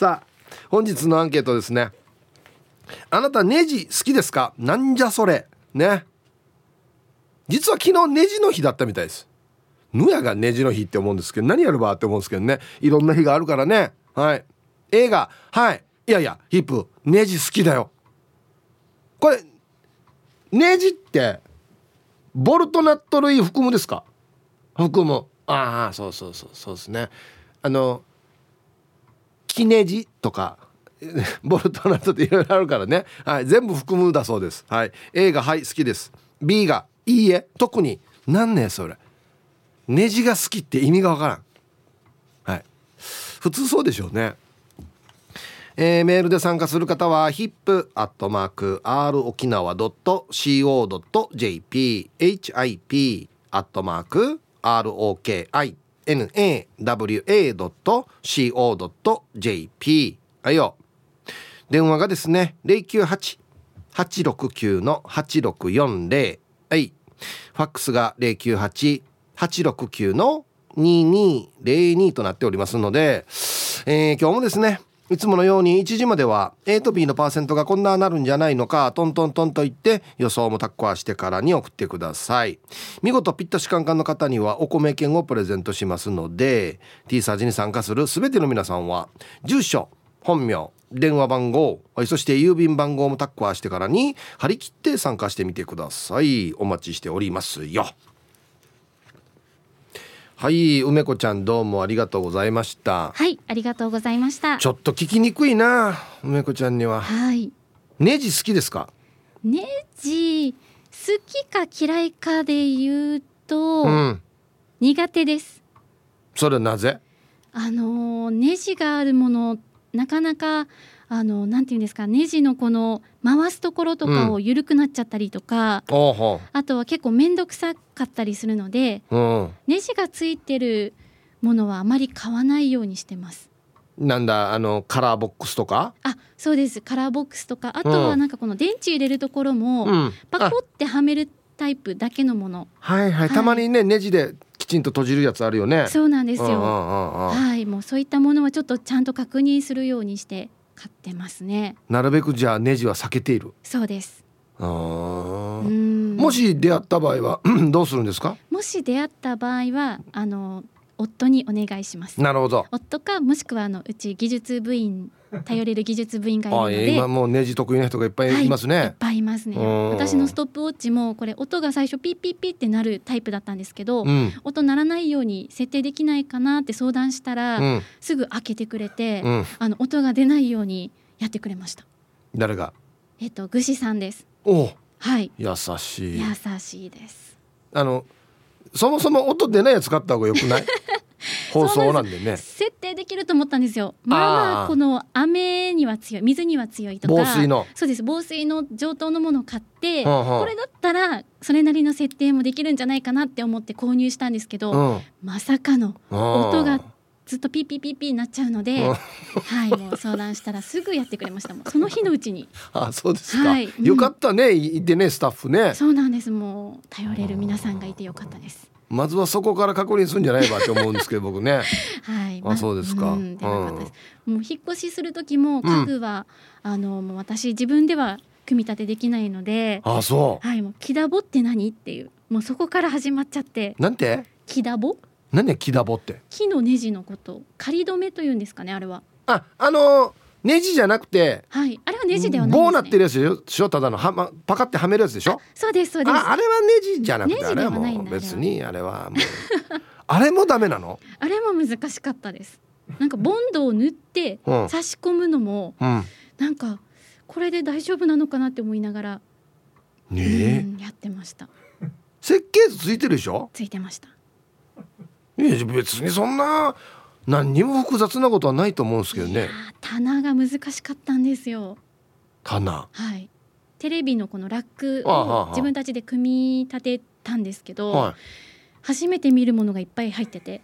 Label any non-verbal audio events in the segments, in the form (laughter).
さあ本日のアンケートですね。あなたネジ好きですか？なんじゃそれ？ね。実は昨日ネジの日だったみたいです。ぬやがネジの日って思うんですけど何やるばって思うんですけどね。いろんな日があるからね。はい。映画。はい。いやいやヒップネジ好きだよ。これネジってボルトナット類含むですか？含む。ああそうそうそうそうですね。あのキネジとか (laughs) ボルトナットっていろいろあるからね、はい、全部含むだそうです、はい、A が「はい好きです」B が「いいえ。特になんねそれ。ネジが好きって意味がわからん。はい。普通そうでしょうね。えー、メールで参加する方は hip.r 沖 nawa.co.jp あよ。電話がですね098-869-8640はい。ファックスが098869-2202となっておりますので、えー、今日もですねいつものように1時までは A と B のパーセントがこんななるんじゃないのかトントントンと言って予想もタッコアしてからに送ってください。見事ピッタシカンカンの方にはお米券をプレゼントしますので T サージに参加する全ての皆さんは住所本名電話番号そして郵便番号もタッコアしてからに張り切って参加してみてください。お待ちしておりますよ。はい梅子ちゃんどうもありがとうございました。はいありがとうございました。ちょっと聞きにくいな梅子ちゃんには。はい。ネジ好きですか？ネジ好きか嫌いかで言うと、うん。苦手です。それはなぜ？あのネジがあるものなかなかあのなんていうんですかネジのこの回すところとかを緩くなっちゃったりとか、おうほあとは結構面倒くさかったりするのでううん。ネジがついてるものはあまり買わないようにしてます。なんだあのカラーボックスとか？あそうです。カラーボックスとかあとうん。はなんかこの電池入れるところも、うん。パコってはめるタイプだけのもの。あはいはい。はい。たまにねネジできちんと閉じるやつあるよねそうなんですよ。はいもうそういったものはちょっとちゃんと確認するようにして買ってますね。なるべくじゃあネジは避けているそうです。あもし出会った場合は (clears throat) どうするんですか？もし出会った場合はあの夫にお願いします。なるほど。夫かもしくはあのうち技術部員頼れる技術部員がいるあので。今もうネジ得意な人がいっぱいいますはい、いっね、ぱいいますね。うん。私のストップウォッチもこれ音が最初ピッピッピッってなるタイプだったんですけど、うん。音鳴らないように設定できないかなって相談したら、うん。すぐ開けてくれて、うん。あの音が出ないようにやってくれました。誰が？えっとぐしさんです。おう。はい。優しい。優しいです。あのそもそも音出ないやつ買った方がよくない？(laughs) 放送なんでね。設定できると思ったんですよ。まあまあこの雨には強い水には強いとか防水の。そうです。防水の上等のものを買って、はあはあこれだったらそれなりの設定もできるんじゃないかなって思って購入したんですけど、うん。まさかの音音がずっとピーピーピーピーになっちゃうので、うん。はいもう相談したらすぐやってくれましたもん。その日のうちに。あそうですか、はい。うん。よかったね。いてねスタッフね。そうなんです。もう頼れる皆さんがいてよかったです。まずはそこから確認するんじゃないばって思うんですけど僕ね。(laughs) はい。あそうですか。ん。でよかったです。もう引っ越しする時も家具は、あのもう私自分では組み立てできないのであそう。はい。もう木ダボって何？っていう。もうそこから始まっちゃって。なんて？木ダボ何や木ダボって？木のネジのこと仮止めというんですかねあれは。ああのネジじゃなくてはい。あれはネジではないんですね。棒なってるやつでしょ？ただのは、ま、パカってはめるやつでしょ？そうですそうです。ああれはネジじゃなくてネジであれはもう別にあれはもう。(laughs) あれもダメなの？あれも難しかったです。なんかボンドを塗ってうん。差し込むのもうん。なんかこれで大丈夫なのかなって思いながら、ねえ。うんやってました。設計図ついてるでしょ？ついてましたいや別にそんな何にも複雑なことはないと思うんですけどね。棚が難しかったんですよ。棚。はい。テレビのこのラックを自分たちで組み立てたんですけど、は初めて見るものがいっぱい入ってて。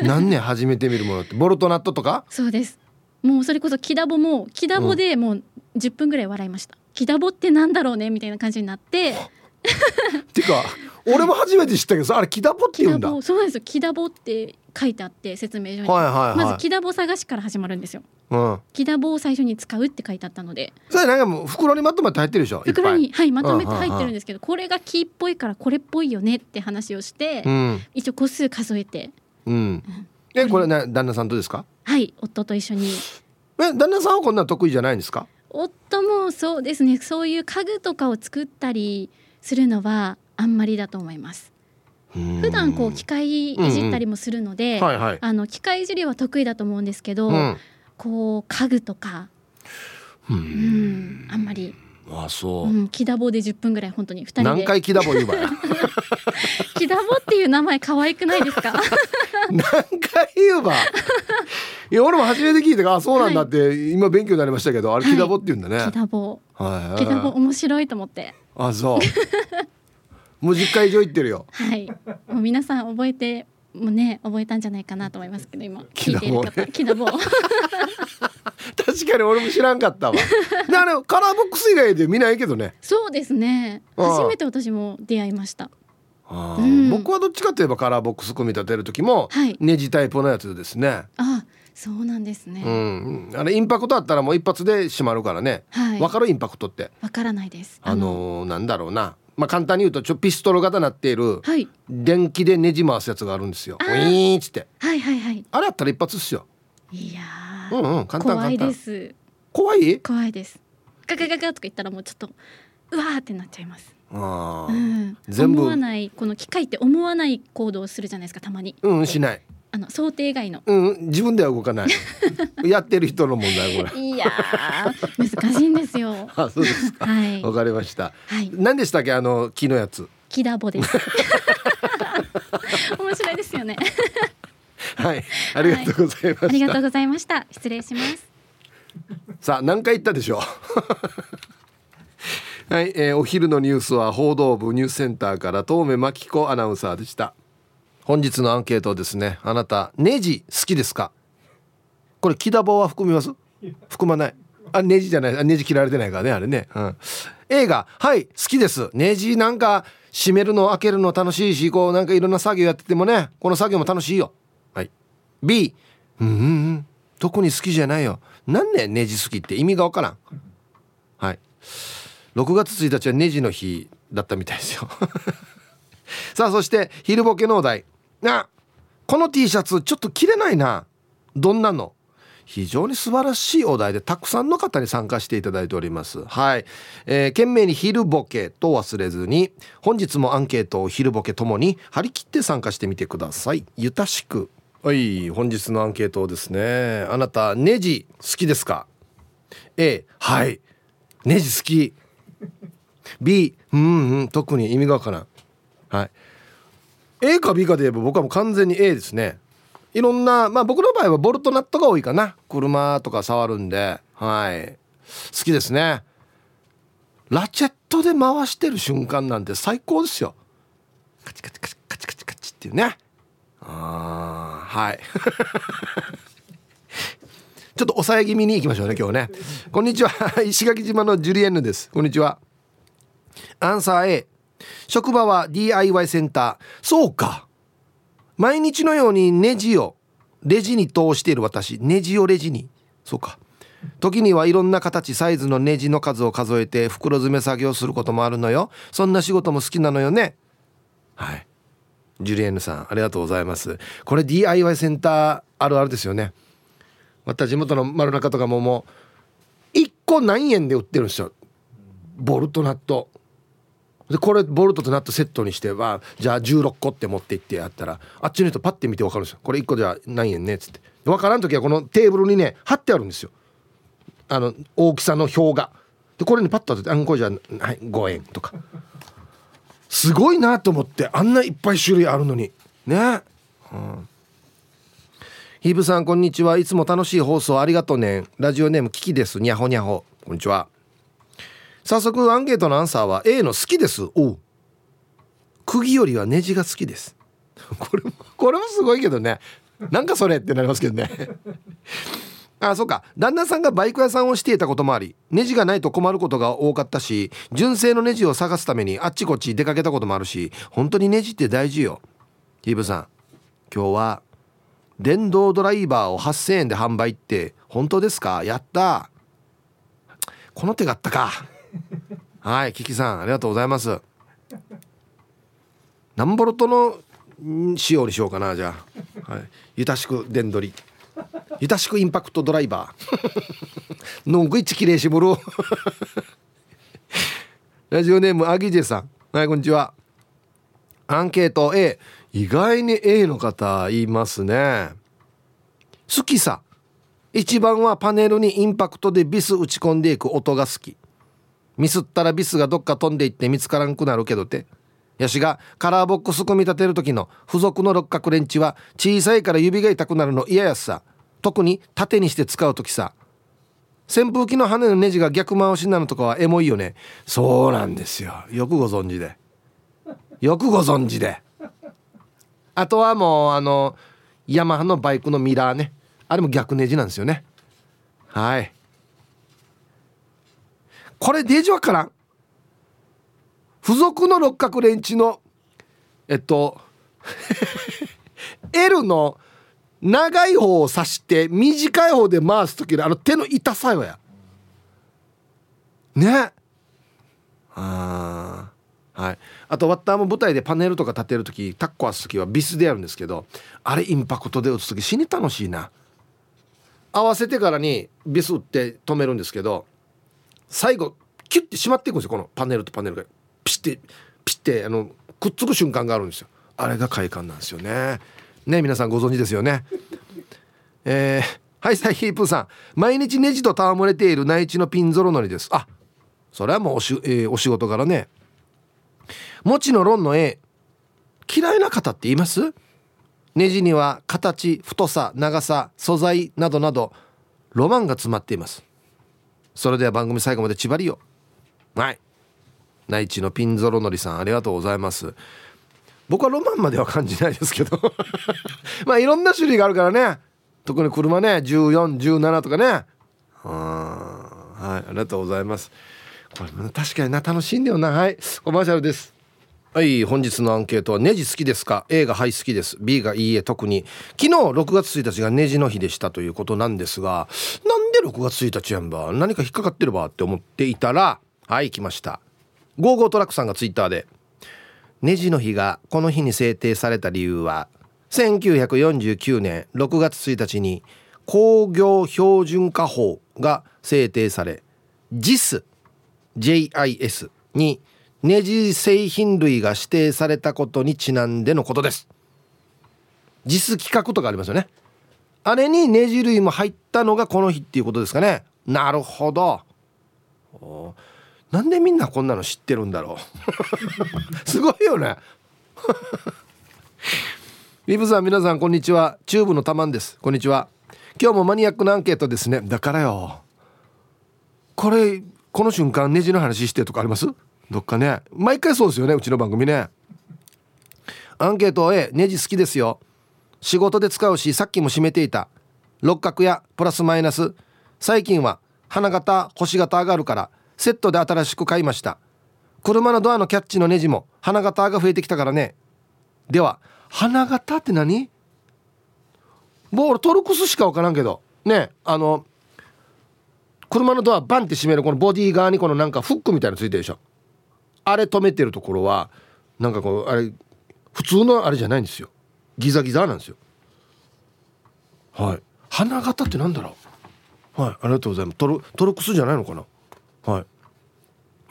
い (laughs) 何年初めて見るものって？ボルトナットとか？そうです。もうそれこそキダボもキダボでもう10分ぐらい笑いました、キダボってなんだろうね？みたいな感じになってっ (laughs) ていうか俺も初めて知ったけどさあれキダボってキダ言うんだ。ボそうなんですよ。キダボって書いてあって説明書に、はいはいはい。まず木田棒探しから始まるんですよ。うん。木田棒を最初に使うって書いてあったので。それなんかもう袋にまとまって入ってるでしょ？袋にはいまとめて入ってるんですけどこれが木っぽいからこれっぽいよねって話をして、うん。一応個数数えて。うん。えこれね旦那さんとですか？はい夫と一緒に。え旦那さんはこんなの得意じゃないんですか？夫もそうですね。そういう家具とかを作ったりするのはあんまりだと思います。普普段こう機械いじったりもするので、はいはい。あの機械いじりは得意だと思うんですけど、うん。こう家具とか、ううんん、あんまり、あそう。うん、木田棒で10分ぐらい本当に2人で。何回木田ぼ言うばや。木田棒っていう名前可愛くないですか？(laughs) 何回言うば。いや俺も初めて聞いてあそうなんだって、今勉強になりましたけどあれ木田ぼって言うんだね、木田棒はい。木田棒面白いと思ってあそう。もう10回以上言ってるよ。はい。もう皆さん覚えてもうね覚えたんじゃないかなと思いますけど今。聞いている方。木田棒。(laughs) 確かに俺も知らんかったわ。であれカラーボックス以外で見ないけどね。そうですね。初めて私も出会いました。あーうん。僕はどっちかといえばカラーボックス組み立てる時もはい。ネジタイプのやつですね、あそうなんですね、うん、あれインパクトあったらもう一発で閉まるからね。はい。わかるインパクトって？わからないです。あのーなんだろうな。まあ簡単に言うとちょピストル型になっているはい。電気でネジ回すやつがあるんですよ。ウィーンっつって。はいはいはい。あれやったら一発っすよ。いやー、うんうん簡単怖いです。怖い？怖いです。ガガガガとか言ったらもうちょっとうわーってなっちゃいます、あーうん、全部思わないこの機械って思わない行動をするじゃないですかたまにうんしないあの想定外の。うん自分では動かない。(laughs) やってる人の問題これ。いやー難しいんですよ。(laughs) あそうですか。はい。わかりました。はい。何でしたっけ？あの木のやつ。キダボです。(laughs) 面白いですよね。はい。ありがとうございました、ありがとうございました。失礼します。さあ何回言ったでしょう？はい、えーお昼のニュースは報道部ニュースセンターから東目真紀子アナウンサーでした本日のアンケートですねあなたネジ好きですか？これ木田棒は含みます？含まない。あネジじゃない。あネジ切られてないからねあれね、うん、映画はい好きです。ネジなんか閉めるの開けるの楽しいしこうなんかいろんな作業やっててもねこの作業も楽しいよ。はい。B うんうんうん特に好きじゃないよ。なんでネジ好きって意味がわからん。はい。6月1日はネジの日だったみたいですよ。(laughs) さあそして昼ボケのお題。あこの T シャツちょっと着れないな。どんなの？非常に素晴らしいお題でたくさんの方に参加していただいております。はい、えー、懸命に昼ボケと忘れずに本日もアンケートを昼ボケともに張り切って参加してみてください。ゆたしく。はい本日のアンケートですね。あなたネジ好きですか？A はい。ネジ好き。B うんうん特に意味がわからん。はい。A か B かで言えば僕はもう完全に A ですね。いろんなまあ僕の場合はボルトナットが多いかな。車とか触るんで。はい。好きですね。ラチェットで回してる瞬間なんて最高ですよ。カチカチカチカチカチカチっていうね。あーはい。(laughs) ちょっと抑え気味に行きましょうね今日ね。こんにちは。石垣島のジュリエンヌです。こんにちは。アンサー A 職場は DIY センター。そうか。毎日のようにネジをレジに通している私。ネジをレジに。そうか。時にはいろんな形サイズのネジの数を数えて袋詰め作業することもあるのよ。そんな仕事も好きなのよね。はい。ジュリエンヌさんありがとうございます。これ DIY センターあるあるですよね。また地元の丸中とかももう1個何円で売ってるんですよ。ボルトナット。でこれボルトとナットセットにしてはじゃあ16個って持って行ってやったらあっちの人パッて見て分かるんですよ。これ1個じゃ何円ねっつって。分からん時はこのテーブルにね貼ってあるんですよ。あの大きさの表が。でこれにパッと当てて「あんこじゃあ、はい、5円」とか。すごいなと思ってあんないっぱい種類あるのに。ね。うん。ヒーブさんこんにちは。いつも楽しい放送ありがとうね。ラジオネームキキです。にゃほにゃほ。こんにちは。早速アンケートのアンサーは A の好きです。おう。釘よりはネジが好きです。これもこれもすごいけどね。なんかそれってなりますけどね。あそうか。旦那さんがバイク屋さんをしていたこともありネジがないと困ることが多かったし純正のネジを探すためにあっちこっち出かけたこともあるし本当にネジって大事よ。ヒーブさん今日は電動ドライバーを8000円で販売って本当ですか？やったこの手があったか。はいキキさんありがとうございます。何ボルトの仕様にしようかなじゃあ、はい、ゆたしく電取り。ゆたしくインパクトドライバー。のんぐいちきれいしぶる。ラジオネームアギジェさん。はいこんにちは。アンケート A 意外に A の方いますね。好きさ。一番はパネルにインパクトでビス打ち込んでいく音が好き。ミスったらビスがどっか飛んでいって見つからんくなるけどって。ヤシがカラーボックス組み立てる時の付属の六角レンチは小さいから指が痛くなるの嫌やさ。特に縦にして使う時さ。扇風機の羽のネジが逆回しなのとかはエモいよね。そうなんですよ。よくご存知で。よくご存知で。あとはもうあのヤマハのバイクのミラーね。あれも逆ネジなんですよね。はい。これデージわからん。付属の六角レンチのえっと (laughs) L の長い方を刺して短い方で回す時のあの手の痛さよや。ね。あはい。あとワッターも舞台でパネルとか立てる時タッコ合す時はビスでやるんですけどあれインパクトで打つ時死に楽しいな。合わせてからにビス打って止めるんですけど最後キュッてしまっていくんですよこのパネルとパネルが。ピッてピッてあのくっつく瞬間があるんですよ。あれが快感なんですよね。ね皆さんご存知ですよね。えー、はいサイヒープーさん。毎日ネジと戯れている内地のピンゾロのりです。あそれはもうおし,、えー、お仕事からね。もちの論の絵。嫌いな方って言います？ネジには形太さ長さ素材などなどロマンが詰まっています。それでは番組最後まで縛りよはい。内地のピンゾロのりさんありがとうございます。僕はロマンまでは感じないですけど。(laughs) まあいろんな種類があるからね。特に車ね1417とかね。はい。ありがとうございます。これ確かにな楽しいんだよな。はい。コマーシャルです。はい。本日のアンケートはネジ好きですか？A がはい好きです。B がいいえ特に。昨日6月1日がネジの日でしたということなんですがなん6月1日やんば。何か引っかかってるばって思っていたらはい来ました。ゴーゴートラックさんがツイッターでネジの日がこの日に制定された理由は1949年6月1日に工業標準化法が制定され JIS JIS にネジ製品類が指定されたことにちなんでのことです。実規格とかありますよね。あれにネジ類も入ったのがこの日っていうことですかね。なるほど。なんでみんなこんなの知ってるんだろう。(laughs) すごいよね。(laughs) ビブさん皆さんこんにちは。チューブのたまんです。こんにちは。今日もマニアックなアンケートですね。だからよ。これこの瞬間ネジの話してとかあります？どっかね。毎回そうですよね。うちの番組ね。アンケート A ネジ好きですよ。仕事で使うしさっきも閉めていた。六角やプラスマイナス。最近は花形星型上がるからセットで新しく買いました。車のドアのキャッチのネジも花形が増えてきたからね。では花形って何？もう俺トルクスしか分からんけど。ねあの車のドアバンって閉めるこのボディ側にこのなんかフックみたいなのついてるでしょ。あれ止めてるところはなんかこうあれ普通のあれじゃないんですよ。ギザギザなんですよ。はい。花形ってなんだろう？はい。ありがとうございます。トルトルクスじゃないのかな？はい。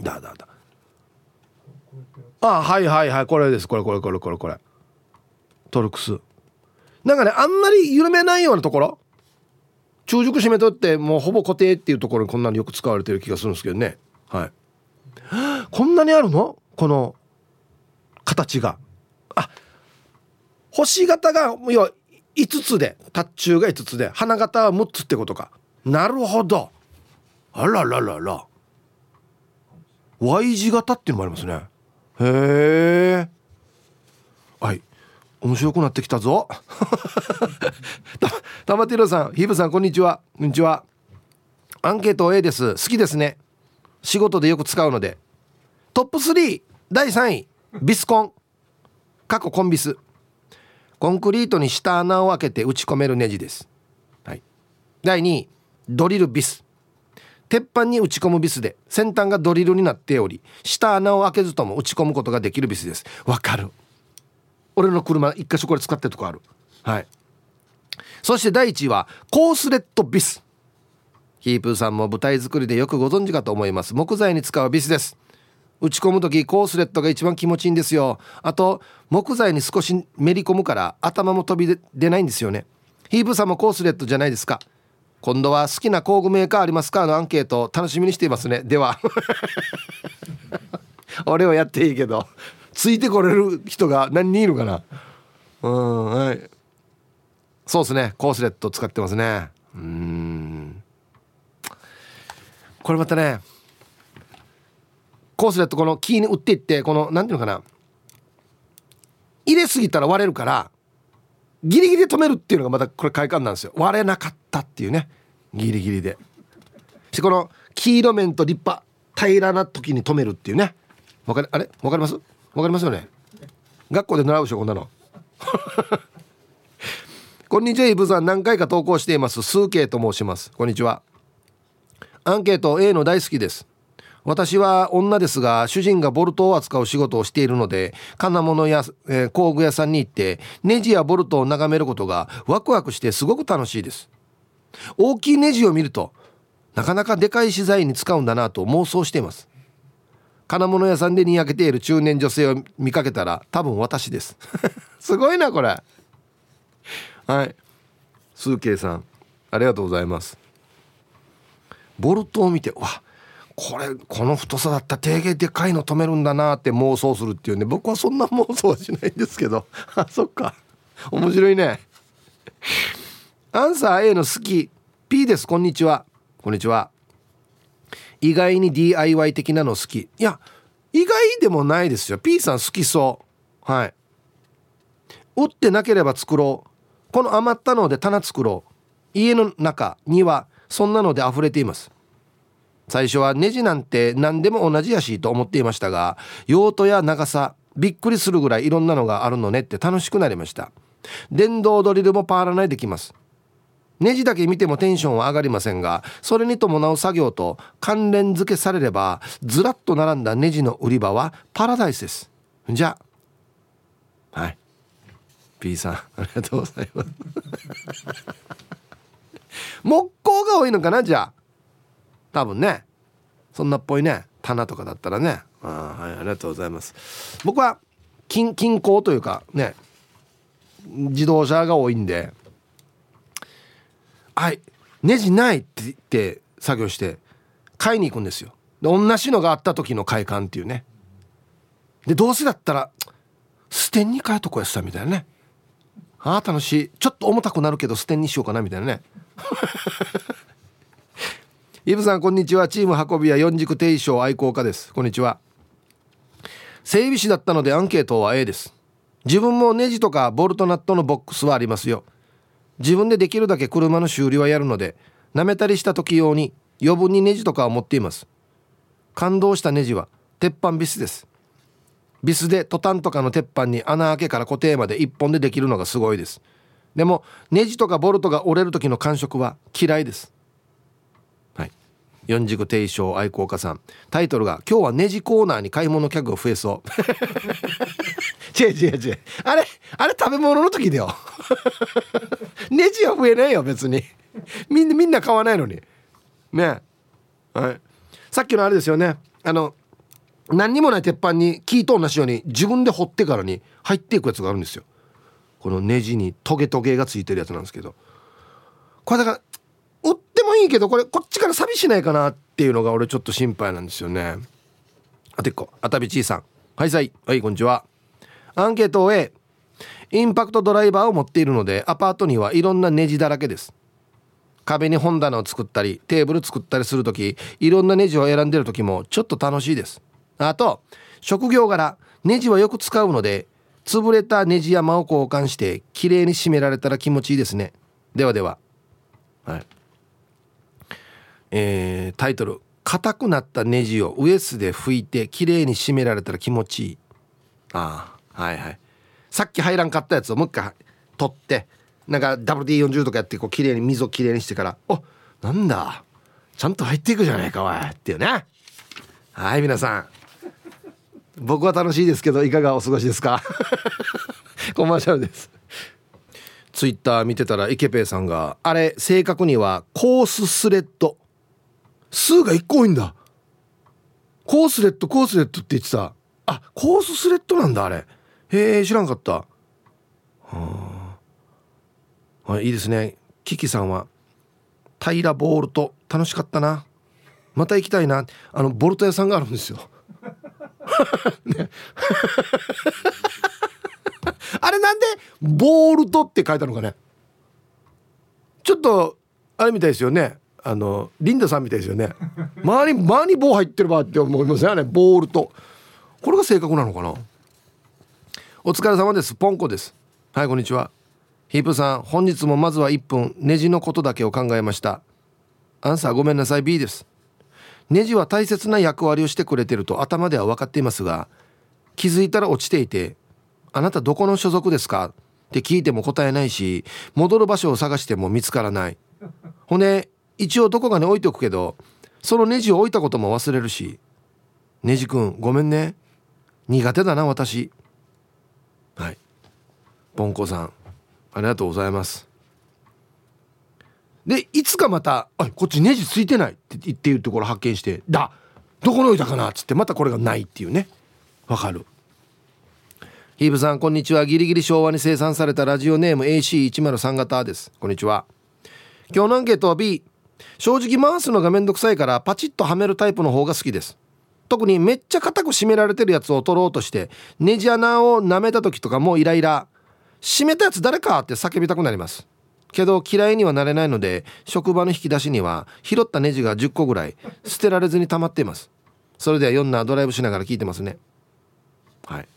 だだだ。あはいはいはい。これです。これこれこれこれこれ。トルクス。なんかねあんまり緩めないようなところ？中熟締めとってもうほぼ固定っていうところにこんなによく使われてる気がするんですけどね。はい。こんなにあるの？この形が。あ星型が要は5つで達中が5つで花形は6つってことか。なるほど。あらららら。Y 字型っていうのもありますね。へえ。はい。面白くなってきたぞ。(laughs) たまてろさんヒブさんこんにちは。こんにちは。アンケート A です。好きですね。仕事でよく使うので。トップ3第3位。ビスコン。過去コンビス。コンクリートに下穴を開けて打ち込めるネジです、はい、第2位ドリルビス。鉄板に打ち込むビスで先端がドリルになっており下穴を開けずとも打ち込むことができるビスです。わかる。俺の車一箇所これ使ってるとこある。はい。そして第1位はコースレットビス。ヒープーさんも舞台作りでよくご存知かと思います。木材に使うビスです。打ち込む時コースレットが一番気持ちいいんですよ。あと木材に少しめり込むから頭も飛び出ないんですよね。ヒープさんもコースレットじゃないですか。今度は好きな工具メーカーありますかのアンケート楽しみにしていますね。では。(laughs) 俺はやっていいけど。ついてこれる人が何人いるかな。うんはい。そうですね。コースレット使ってますね。うん。これまたねコースレットこのキーに打っていってこの何ていうのかな。入れすぎたら割れるからギリギリで止めるっていうのがまたこれ快感なんですよ。割れなかったっていうね。ギリギリで。してこの黄色面と立派平らな時に止めるっていうね。わかりあれ？わかります？わかりますよね？学校で習うでしょこんなの。(laughs) こんにちはイブさん。何回か投稿しています。スーケイと申します。こんにちは。アンケート A の大好きです。私は女ですが主人がボルトを扱う仕事をしているので金物や、えー、工具屋さんに行ってネジやボルトを眺めることがワクワクしてすごく楽しいです。大きいネジを見るとなかなかでかい資材に使うんだなと妄想しています。金物屋さんでにやけている中年女性を見かけたら多分私です。(laughs) すごいなこれ。はい。スーケイさんありがとうございます。ボルトを見てわこれこの太さだったら定芸でかいの止めるんだなって妄想するっていうね。僕はそんな妄想はしないんですけど。(laughs) あそっか。面白いね。アンサー A の好き。P です。こんにちは。こんにちは。意外に DIY 的なの好き。いや意外でもないですよ。P さん好きそう。はい。打ってなければ作ろう。この余ったので棚作ろう。家の中にはそんなので溢れています。最初はネジなんて何でも同じやしと思っていましたが用途や長さびっくりするぐらいいろんなのがあるのねって楽しくなりました。電動ドリルもパーらないできます。ネジだけ見てもテンションは上がりませんがそれに伴う作業と関連付けされればずらっと並んだネジの売り場はパラダイスです。じゃあ。はい。P さんありがとうございます。(laughs) 木工が多いのかなじゃあ。多分ね。そんなっぽいね。棚とかだったらね。あはいありがとうございます。僕は近近郊というかね。自動車が多いんで。はいネジないって言って作業して買いに行くんですよ。で同じのがあった時の快感っていうね。でどうせだったらステンに変えとこやしたみたいなね。ああ楽しい。ちょっと重たくなるけどステンにしようかなみたいなね。イブさんこんにちは。チーム運び屋四軸定称愛好家です。こんにちは。整備士だったのでアンケートは A です。自分もネジとかボルトナットのボックスはありますよ。自分でできるだけ車の修理はやるので舐めたりした時用に余分にネジとかを持っています。感動したネジは鉄板ビスです。ビスでトタンとかの鉄板に穴開けから固定まで1本でできるのがすごいです。でもネジとかボルトが折れる時の感触は嫌いです。四軸定称愛好家さん。タイトルが「今日はネジコーナーに買い物客が増えそう」(laughs) 違う違う違う。あれあれ食べ物の時だよ。(laughs) ネジは増えないよ別に。みんなみんな買わないのに。ね。はい。さっきのあれですよね。あの何にもない鉄板に木と同じように自分で掘ってからに入っていくやつがあるんですよ。このネジにトゲトゲがついてるやつなんですけど。これだから売ってもいいけどこれこっちから寂しないかなっていうのが俺ちょっと心配なんですよね。あてっこあたびちいさん。はいさい。はいこんにちは。アンケートを A インパクトドライバーを持っているのでアパートにはいろんなネジだらけです。壁に本棚を作ったりテーブル作ったりする時いろんなネジを選んでる時もちょっと楽しいです。あと職業柄ネジはよく使うので潰れたネジ山を交換してきれいに締められたら気持ちいいですね。ではでは。はい。えー、タイトル「硬くなったネジをウエスで拭いてきれいに締められたら気持ちいい」ああはいはい。さっき入らんかったやつをもう一回取ってなんか WD40 とかやってこう綺麗に水をきれいにしてからおなんだちゃんと入っていくじゃないかおいっていうね。はい皆さん。僕は楽しいですけどいかがお過ごしですか？(laughs) コマーシャルです。ツイッター見てたらイケペイさんがあれ正確にはコーススレッド数が1個多いんだ。コースレッドコースレッドって言ってた。あコーススレッドなんだあれ。へえ知らんかった。はあ。いいですね。キキさんは。平ボールと楽しかったな。また行きたいな。あのボルト屋さんがあるんですよ。(laughs) ね、(laughs) あれなんでボールトって書いたのかね。ちょっとあれみたいですよね。あのリンダさんみたいですよね。周り周り棒入ってるばって思いますよねボールトこれが正確なのかな？お疲れ様です。ポンコです。はいこんにちは。ヒープさん本日もまずは1分ネジのことだけを考えました。アンサーごめんなさい。B です。ネジは大切な役割をしてくれてると頭では分かっていますが気づいたら落ちていて「あなたどこの所属ですか?」って聞いても答えないし戻る場所を探しても見つからない。ほんで一応どこかに置いとくけどそのネジを置いたことも忘れるし。ネジくんごめんね。苦手だな私。はい。ポンコさんありがとうございます。でいつかまた「あこっちネジついてない」って言っていうところ発見して「だどこに置いたかな」っつってまたこれがないっていうね。わかる。ヒーブさんこんにちは。ギリギリ昭和に生産されたラジオネーム AC103 型です。こんにちは。今日のアンケートは B 正直回すのがめんどくさいからパチッとはめるタイプの方が好きです。特にめっちゃ硬く締められてるやつを取ろうとしてネジ穴を舐めた時とかもイライラ。閉めたやつ誰かって叫びたくなります。けど嫌いにはなれないので職場の引き出しには拾ったネジが10個ぐらい捨てられずに溜まっています。それでは4なドライブしながら聞いてますね。はい。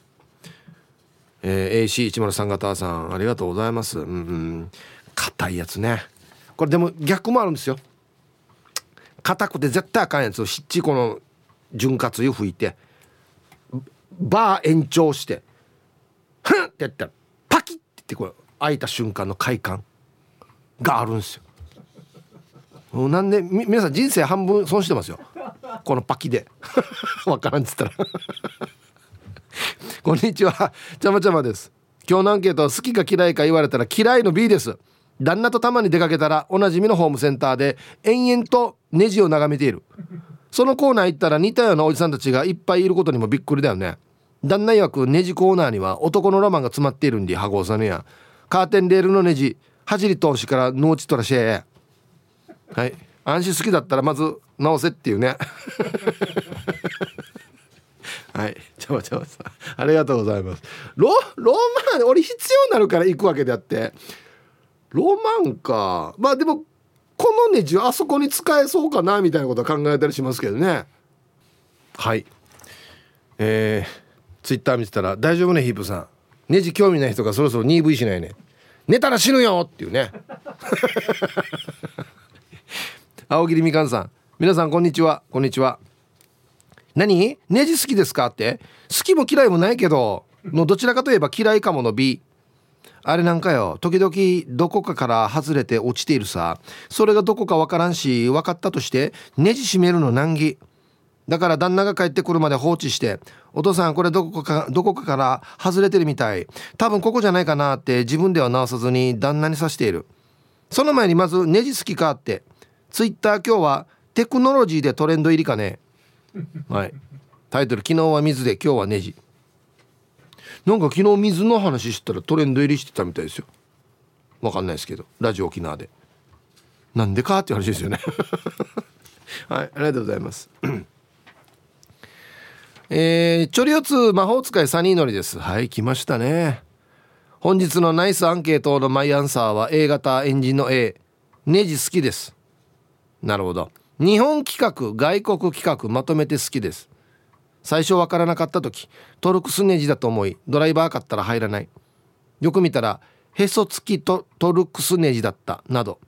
えー、AC103 型さんありがとうございます。うんうん。硬いやつね。これでも逆もあるんですよ。硬くて絶対あかんやつをしっちこの潤滑油吹いてバー延長してふんってやったらパキッってこう開いた瞬間の快感があるんですよ。なんで皆さん人生半分損してますよ。このパキで。(laughs) わからんっつったら。(laughs) こんにちは。ちゃまちゃまです。今日のアンケート好きか嫌いか言われたら嫌いの B です。旦那とたまに出かけたらおなじみのホームセンターで延々とネジを眺めている。そのコーナー行ったら似たようなおじさんたちがいっぱいいることにもびっくりだよね。旦那曰くネジコーナーには男のロマンが詰まっているんで羽子さんや。カーテンレールのネジ恥じり通しから農地とらしえはい。安心好きだったらまず直せっていうね。(laughs) はい。ちょちょさんありがとうございます。ロロマン俺必要になるから行くわけであって。ロマンか。まあでもこのネジあそこに使えそうかなみたいなことは考えたりしますけどね。はい。えー、ツイッター見てたら「大丈夫ねヒープさん。ネジ興味ない人がそろそろ 2V しないね。寝たら死ぬよ!」っていうね。(laughs) 青桐みかんさん。皆さんこんにちは。こんにちは。何？ネジ好きですかって？好きも嫌いもないけどのどちらかといえば嫌いかもの B あれなんかよ時々どこかから外れて落ちているさ。それがどこかわからんし分かったとしてネジ締めるの難儀。だから旦那が帰ってくるまで放置して「お父さんこれどこかどこかから外れてるみたい。多分ここじゃないかな」って自分では直さずに旦那にさしている。その前にまず「ネジ好きか?」って。ツイッター今日はテクノロジーでトレンド入りかね。はい。タイトル「昨日は水で今日はネジ」なんか昨日水の話したらトレンド入りしてたみたいですよ。わかんないですけど。ラジオ沖縄で。なんでかっていう話ですよね。(laughs) はいありがとうございます。えー、チョリオツ魔法使いサニーノリです。はい来ましたね。本日のナイスアンケートのマイアンサーは A 型エンジンの A ネジ好きです。なるほど。日本企画外国企画まとめて好きです最初わからなかった時トルクスネジだと思いドライバー買ったら入らない。よく見たらへそ付きトトルクスネジだったなど。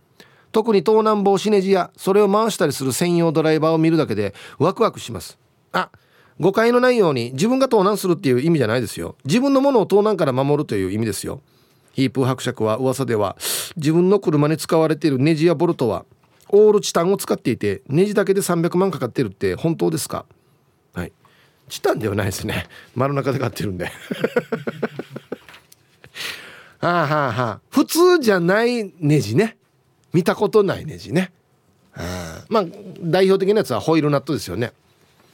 特に盗難防止ネジやそれを回したりする専用ドライバーを見るだけでワクワクします。あ誤解のないように自分が盗難するっていう意味じゃないですよ。自分のものを盗難から守るという意味ですよ。ヒープ伯爵は噂では自分の車に使われているネジやボルトはオールチタンを使っていてネジだけで300万かかってるって本当ですか？チタンではないですね。丸中で買ってるんで。(laughs) はあはあはあ。普通じゃないネジね。見たことないネジね。あ。まあ代表的なやつはホイールナットですよね。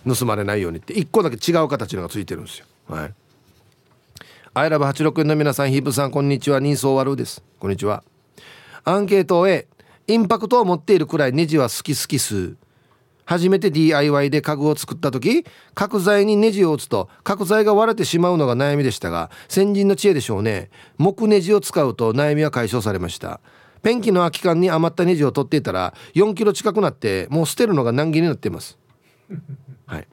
盗まれないようにって。1個だけ違う形のがついてるんですよ。はい。アイラブ86円の皆さんヒープさんこんにちは。人相悪です。こんにちは。アンケート A インパクトを持っているくらいネジは好き好きす初めて DIY で家具を作った時角材にネジを打つと角材が割れてしまうのが悩みでしたが先人の知恵でしょうね。木ネジを使うと悩みは解消されました。ペンキの空き缶に余ったネジを取っていたら4キロ近くなってもう捨てるのが難儀になっています。はい。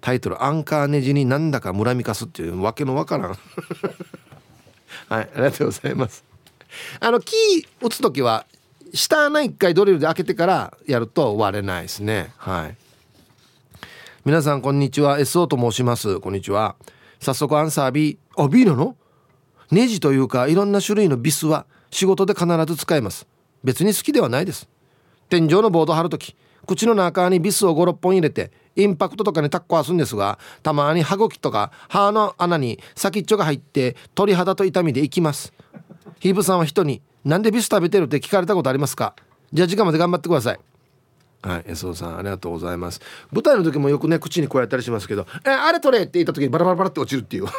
タイトル「アンカーネジになんだか村みかす」っていうわけのわからん。はいありがとうございます。あのキー打つ時は下穴一回ドリルで開けてからやると割れないですね。はい。皆さんこんにちは。SO と申します。こんにちは。早速アンサー B あ B なの？ネジというかいろんな種類のビスは仕事で必ず使います。別に好きではないです。天井のボード貼るとき口の中にビスを56本入れてインパクトとかにタッコはすんですがたまに歯茎とか歯の穴に先っちょが入って鳥肌と痛みでいきます。ヒーブさんは人になんでビス食べてるって聞かれたことありますか？じゃあ時間まで頑張ってください。はい、S さんありがとうございます。舞台の時もよくね口にこうやったりしますけど「えあれ取れ!」って言った時にバラバラバラって落ちるっていう。(laughs)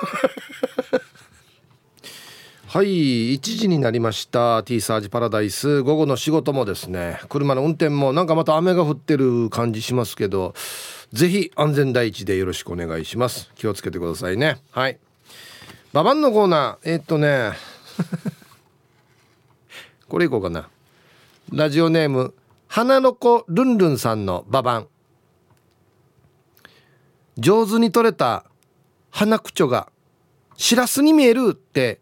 はい1時になりました。T サージパラダイス。午後の仕事もですね車の運転もなんかまた雨が降ってる感じしますけどぜひ安全第一でよろしくお願いします。気をつけてくださいね。はい。ババンのコーナー。えー、っとねこれいこうかな。ラジオネーム花の子ルンルンさんのババン上手に取れた花口調がしらすに見えるって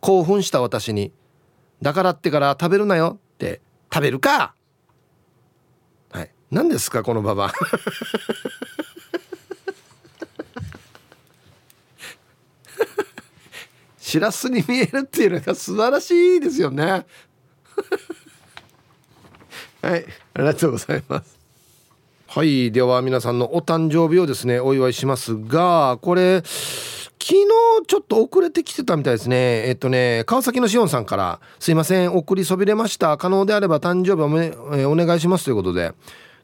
興奮した私にだからってから食べるなよって食べるか。はい。何ですかこのババンしらすに見えるっていうのが素晴らしいですよね。(laughs) はいありがとうございます。はいでは皆さんのお誕生日をですねお祝いしますがこれ昨日ちょっと遅れてきてたみたいですね。えっとね川崎のしおんさんから「すいません送りそびれました。可能であれば誕生日おめ、えお願いします」ということで。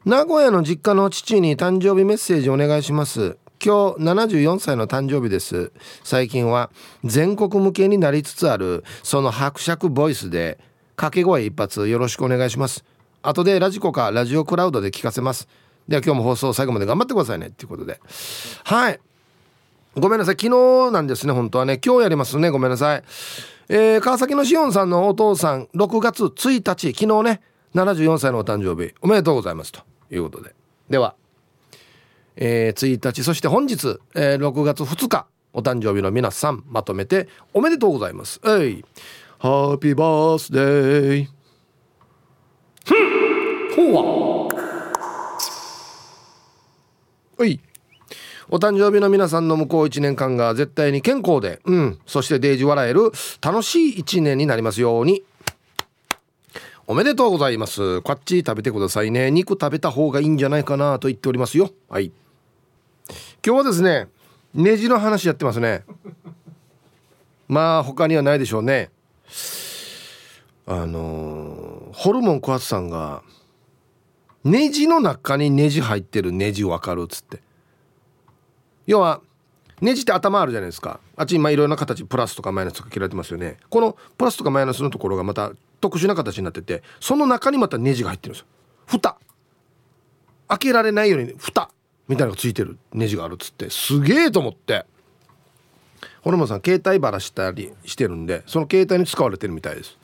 名古屋の実家の父に誕生日メッセージお願いします。今日74歳の誕生日です。最近は全国向けになりつつあるその伯爵ボイスで掛け声一発よろしくお願いします。後でラジコかラジオクラウドで聞かせます。では今日も放送最後まで頑張ってくださいね。っていうことで。はい。ごめんなさい。昨日なんですね。本当はね。今日やりますね。ごめんなさい。えー、川崎のしおんさんのお父さん6月1日。昨日ね。74歳のお誕生日。おめでとうございます。ということで。では、えー、1日。そして本日、えー、6月2日。お誕生日の皆さんまとめておめでとうございます。えい。ハッピーバースデーほうはおいお誕生日の皆さんの向こう1年間が絶対に健康で、うん、そしてデージ笑える楽しい1年になりますように。おめでとうございます。こっち食べてくださいね。肉食べた方がいいんじゃないかなと言っておりますよ。はい。今日はですね、ネジの話やってますね。まあ他にはないでしょうね。あの、ホルモン小発さんがネジの中にネジ入ってるネジわかるっつって。要はネジって頭あるじゃないですか。あっち今いろんな形プラスとかマイナスとか切られてますよね。このプラスとかマイナスのところがまた特殊な形になっててその中にまたネジが入ってるんですよ。蓋。開けられないように蓋。みたいなのがついてる。ネジがあるっつって。すげえと思って。ホルモンさん携帯バラしたりしてるんでその携帯に使われてるみたいです。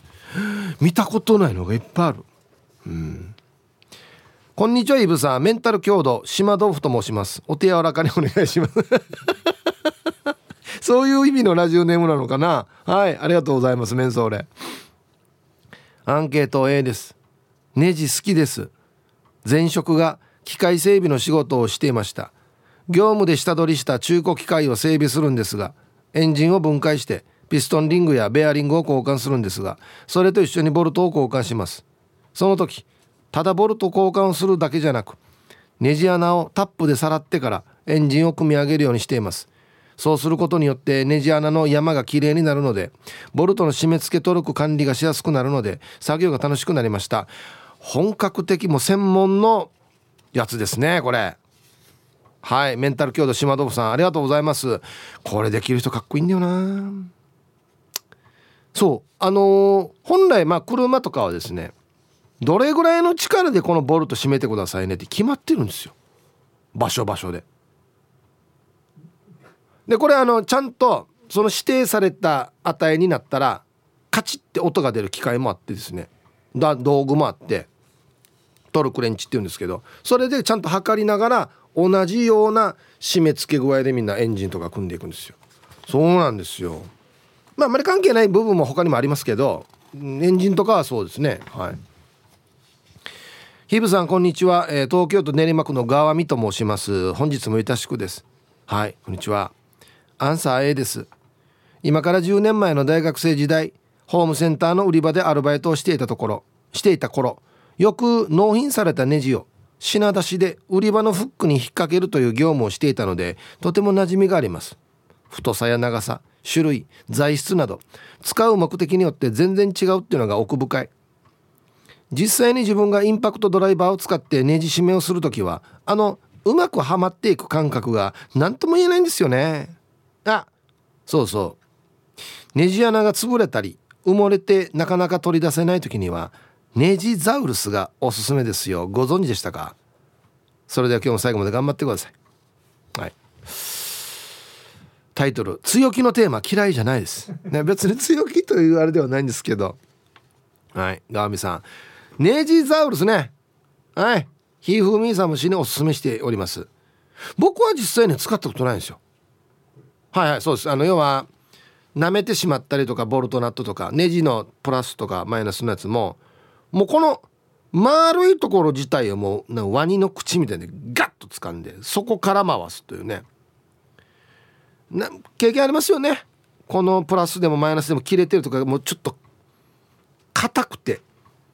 見たことないのがいっぱいある。うん。こんにちはイブさん。メンタル強度島豆腐と申します。お手柔らかにお願いします。(laughs) そういう意味のラジオネームなのかな。はいありがとうございますメンソーレ。アンケート A です。ネジ好きです。前職が機械整備の仕事をしていました。業務で下取りした中古機械を整備するんですがエンジンを分解してピストンリングやベアリングを交換するんですがそれと一緒にボルトを交換します。その時ただボルト交換をするだけじゃなくネジ穴をタップでさらってからエンジンを組み上げるようにしています。そうすることによってネジ穴の山がきれいになるのでボルトの締め付けトルク管理がしやすくなるので作業が楽しくなりました。本格的も専門のやつですねこれ。はいメンタル強度島信さんありがとうございます。これできる人かっこいいんだよな。そうあのー、本来まあ車とかはですねどれぐらいの力でこのボルト締めてくださいねって決まってるんですよ。場所場所で。でこれあのちゃんとその指定された値になったらカチッて音が出る機械もあってですねだ道具もあってトルクレンチっていうんですけどそれでちゃんと測りながら同じような締め付け具合でみんなエンジンとか組んでいくんですよ。そうなんですよ。まああまり関係ない部分も他にもありますけどエンジンとかはそうですね。はい。ヒブさんこんにちは、えー、東京都練馬区の川見と申します。本日もいたしくです。はいこんにちは。アンサー A です。今から10年前の大学生時代ホームセンターの売り場でアルバイトをしていたところしていた頃よく納品されたネジを品出しで売り場のフックに引っ掛けるという業務をしていたのでとても馴染みがあります。太さや長さ種類材質など使う目的によって全然違うっていうのが奥深い。実際に自分がインパクトドライバーを使ってネジ締めをする時はあのうまくはまっていく感覚が何とも言えないんですよね。あそうそう。ネジ穴が潰れたり埋もれてなかなか取り出せない時にはネジザウルスがおすすめですよ。ご存知でしたか？それでは今日も最後まで頑張ってください。はい。タイトル「強気のテーマ嫌いじゃないです」ね別に強気というあれではないんですけど。はい。ガーミさん。ネジザウルスね。はい。ひふみさんもしにおすすめしております。僕は実際に使ったことないんですよ。はいはいそうです。あの要は舐めてしまったりとかボルトナットとかネジのプラスとかマイナスのやつももうこの丸いところ自体をもうワニの口みたいにガッと掴んでそこから回すというね。な経験ありますよね。このプラスでもマイナスでも切れてるとかもうちょっと硬くて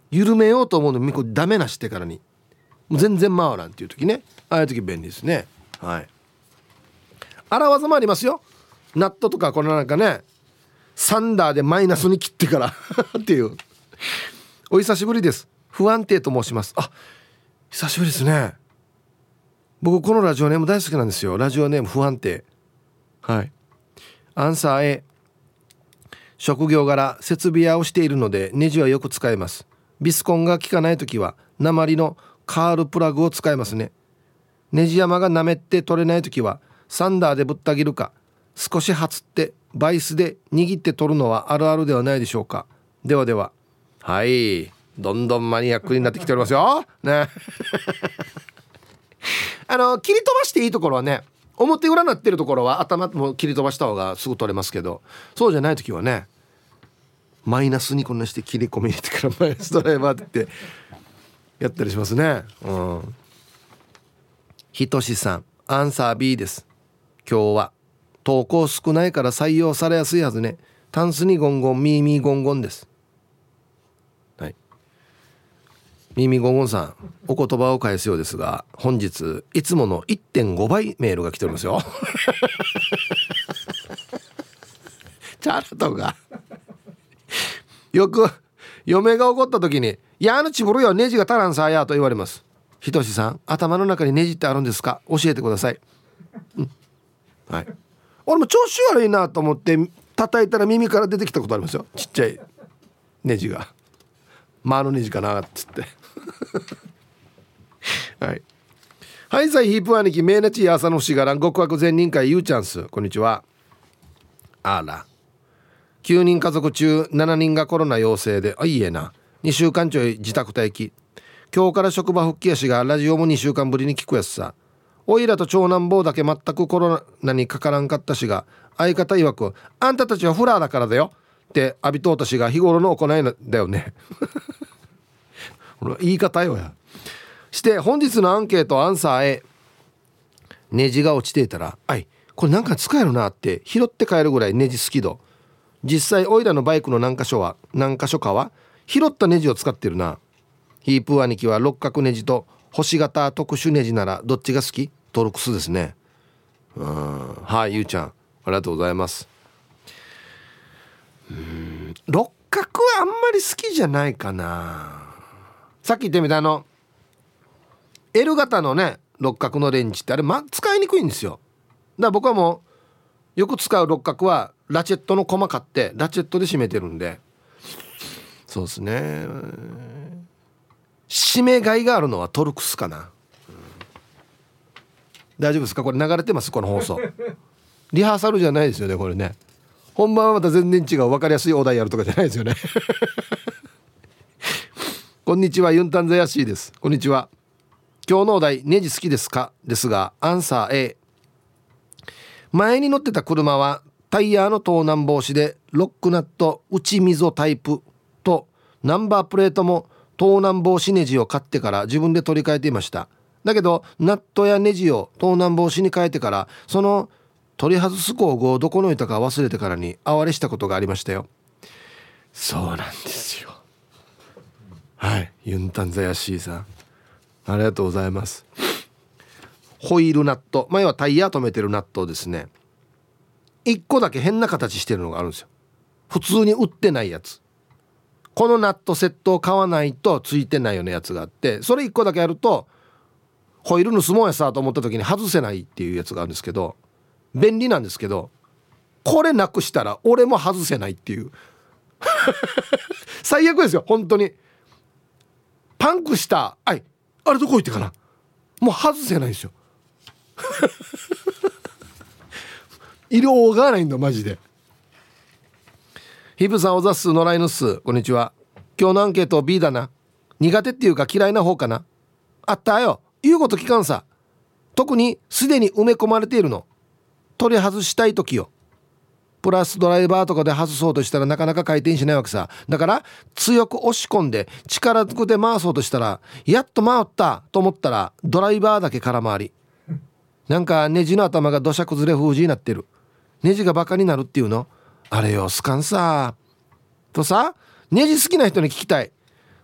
緩めようと思うのみこダメなしてからにもう全然回らんっていう時ね。ああいう時便利ですね。はい。荒技もありますよ。ナットとかこのなんかねサンダーでマイナスに切ってから (laughs) っていう。お久しぶりです。不安定と申します。あ久しぶりですね。僕このラジオネーム大好きなんですよ。ラジオネーム不安定。はい。アンサー A 職業柄設備屋をしているのでネジはよく使います。ビスコンが効かない時は鉛のカールプラグを使いますね。ネジ山がなめって取れない時はサンダーでぶった切るか少しはつってバイスで握って取るのはあるあるではないでしょうか。ではでは。はい。どんどんマニアックになってきておりますよ。ね。(laughs) あの切り飛ばしていいところはね表裏なってるところは頭も切り飛ばした方がすぐ取れますけどそうじゃない時はねマイナスにこんなして切り込み入れてからマイナスドライバーって (laughs) やったりしますね。うん。ひとしさんアンサー B です。今日は投稿少ないから採用されやすいはずね。タンスにゴンゴンミーミーゴンゴンですはいミーミーゴゴンさんお言葉を返すようですが本日いつもの1.5倍メールが来ておりますよ。(laughs) チャラとがよく嫁が怒った時に「やあのちぶるよネジが足らんさや」と言われますひとしさん頭の中にネジってあるんですか？教えてください、うん。はい。俺も調子悪いなと思って叩いたら耳から出てきたことありますよ。ちっちゃいネジが。間のネジかなっつって。(laughs) はい。はいさいヒープ兄貴メーナチー朝のしがらん極悪善人会ゆうちゃんす。こんにちは。あら。9人家族中7人がコロナ陽性であいいえな。2週間ちょい自宅待機。今日から職場復帰やしがラジオも2週間ぶりに聞くやつさ。おいらと長男坊だけ全くコロナにかからんかったしが相方曰く「あんたたちはフラーだからだよ」って浴びとうたしが日頃の行いだよね。言い方よや。して本日のアンケートアンサーへ。ネジが落ちていたら「あい。これなんか使えるな」って拾って帰るぐらいネジ好き度。実際オイラのバイクの何箇所は何箇所かは拾ったネジを使ってるな。ヒープー兄貴は六角ネジと星型特殊ネジならどっちが好き？トルクスですね。うん。はいゆうちゃん。ありがとうございます。うん。六角はあんまり好きじゃないかなさっき言ってみたあの L 型のね六角のレンチってあれ、ま、使いにくいんですよ。だから僕はもうよく使う六角はラチェットの細買ってラチェットで締めてるんで。そうですね。締めがいがあるのはトルクスかな、うん、大丈夫ですか？これ流れてます？この放送。(laughs) リハーサルじゃないですよねこれね。本番はまた全然違う。分かりやすいお題やるとかじゃないですよね。こんにちはユンタンザヤシーです。こんにちは。今日のお題ネジ好きですか？ですがアンサー A 前に乗ってた車はタイヤの盗難防止でロックナット内溝タイプとナンバープレートも盗難防止ネジを買ってから自分で取り替えていました。だけどナットやネジを盗難防止に変えてからその取り外す工具をどこの置いたか忘れてからに哀れしたことがありましたよ。そうなんですよ。はい。ユンタンザヤシーさん。ありがとうございます。ホイールナット。前はタイヤ止めてるナットですね。1個だけ変な形してるのがあるんですよ。普通に売ってないやつ。このナットセットを買わないとついてないようなやつがあってそれ1個だけやるとホイール盗もうやさと思った時に外せないっていうやつがあるんですけど便利なんですけどこれなくしたら俺も外せないっていう。(laughs) 最悪ですよ本当に。パンクしたはいあれどこ行ってかなもう外せないんですよ。(laughs) 色がないんだマジで。ヒブさんおざっす野良犬っす。こんにちは。今日のアンケート B だな。苦手っていうか嫌いな方かな。あったよ。言うこと聞かんさ。特にすでに埋め込まれているの。取り外したい時よプラスドライバーとかで外そうとしたらなかなか回転しないわけさ。だから強く押し込んで力ずくで回そうとしたらやっと回ったと思ったらドライバーだけ空回り。なんかネジの頭が土砂崩れ封じになってる。ネジがバカになるっていうの？あれよスカンさ。とさネジ好きな人に聞きたい。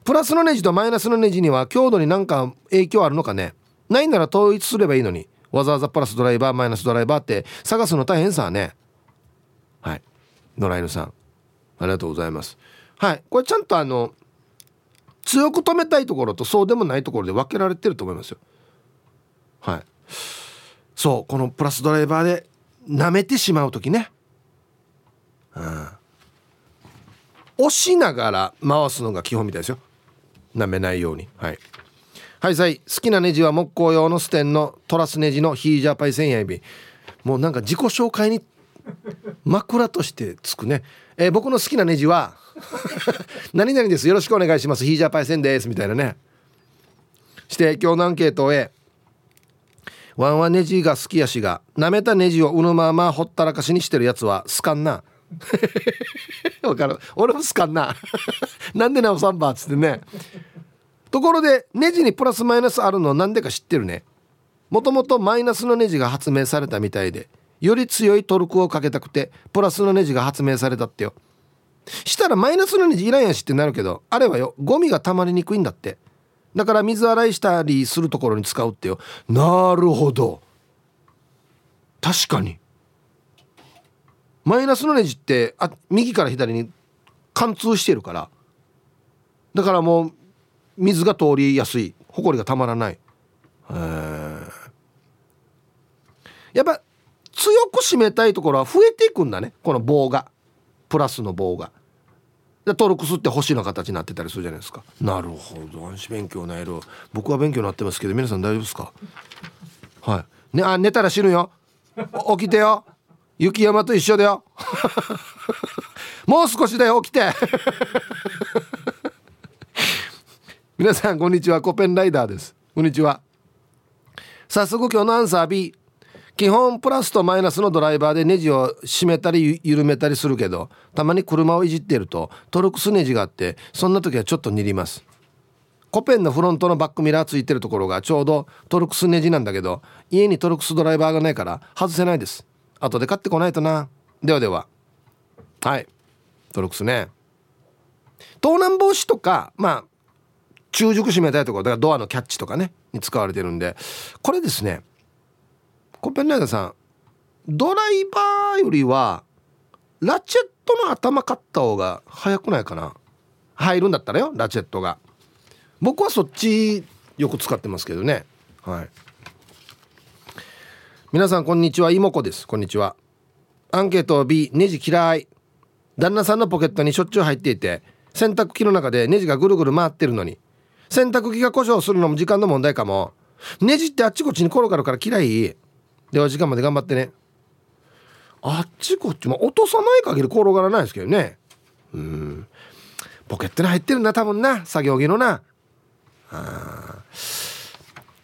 プラスのネジとマイナスのネジには強度になんか影響あるのかね？ないなら統一すればいいのに。わざわざプラスドライバーマイナスドライバーって探すの大変さね。はい。野良犬さん。ありがとうございます。はい。これちゃんとあの強く止めたいところとそうでもないところで分けられてると思いますよ。はい。そう。このプラスドライバーで舐めてしまう時ね。うん。押しながら回すのが基本みたいですよ。舐めないように。はい。はいさい。好きなネジは木工用のステンのトラスネジのヒージャーパイ千円指。もうなんか自己紹介に枕としてつくね、えー、僕の好きなネジは (laughs) 何々です。よろしくお願いします。ヒージャーパイセンです。みたいなね。して今日のアンケートをワンはネジが好きやしが舐めたネジをうぬままほったらかしにしてるやつは好かんな。(laughs) わかる。俺も好かんな。(laughs) なんでなおさんばっつってね。ところでネジにプラスマイナスあるのなんでか知ってるね。もともとマイナスのネジが発明されたみたいで。より強いトルクをかけたくてプラスのネジが発明されたってよ。したらマイナスのネジいらんやしってなるけどあれはよゴミが溜まりにくいんだって。だから水洗いしたりするところに使うってよ。なるほど。確かに。マイナスのネジってあ右から左に貫通してるから。だからもう水が通りやすい。埃がたまらない。やっぱ強く締めたいところは増えていくんだね。この棒が。プラスの棒が。でトルクスって星の形になってたりするじゃないですか。なるほど。暗視勉強なえる僕は勉強になってますけど皆さん大丈夫ですか？はい。ねあ寝たら死ぬよ。起きてよ。雪山と一緒だよ。(laughs) もう少しだよ起きて。(laughs) 皆さんこんにちは。コペンライダーです。こんにちは。早速今日のアンサー B 基本プラスとマイナスのドライバーでネジを締めたり緩めたりするけどたまに車をいじっているとトルクスネジがあってそんな時はちょっと握ります。コペンのフロントのバックミラーついてるところがちょうどトルクスネジなんだけど家にトルクスドライバーがないから外せないです。後で買ってこないとな。ではでは。はい。トロックスね。盗難防止とかまあ中熟閉めたいところだからドアのキャッチとかねに使われてるんでこれですね。コペンライダーさんドライバーよりはラチェットの頭買った方が早くないかな？入るんだったらよラチェットが。僕はそっちよく使ってますけどね。はい。皆さんこんにちは。妹子です。こんにちは。アンケート B ネジ嫌い。旦那さんのポケットにしょっちゅう入っていて洗濯機の中でネジがぐるぐる回ってるのに。洗濯機が故障するのも時間の問題かも。ネジってあっちこっちに転がるから嫌い。では時間まで頑張ってね。あっちこっちも落とさない限り転がらないですけどね。うん。ポケットに入ってるな多分な。作業着のな。あ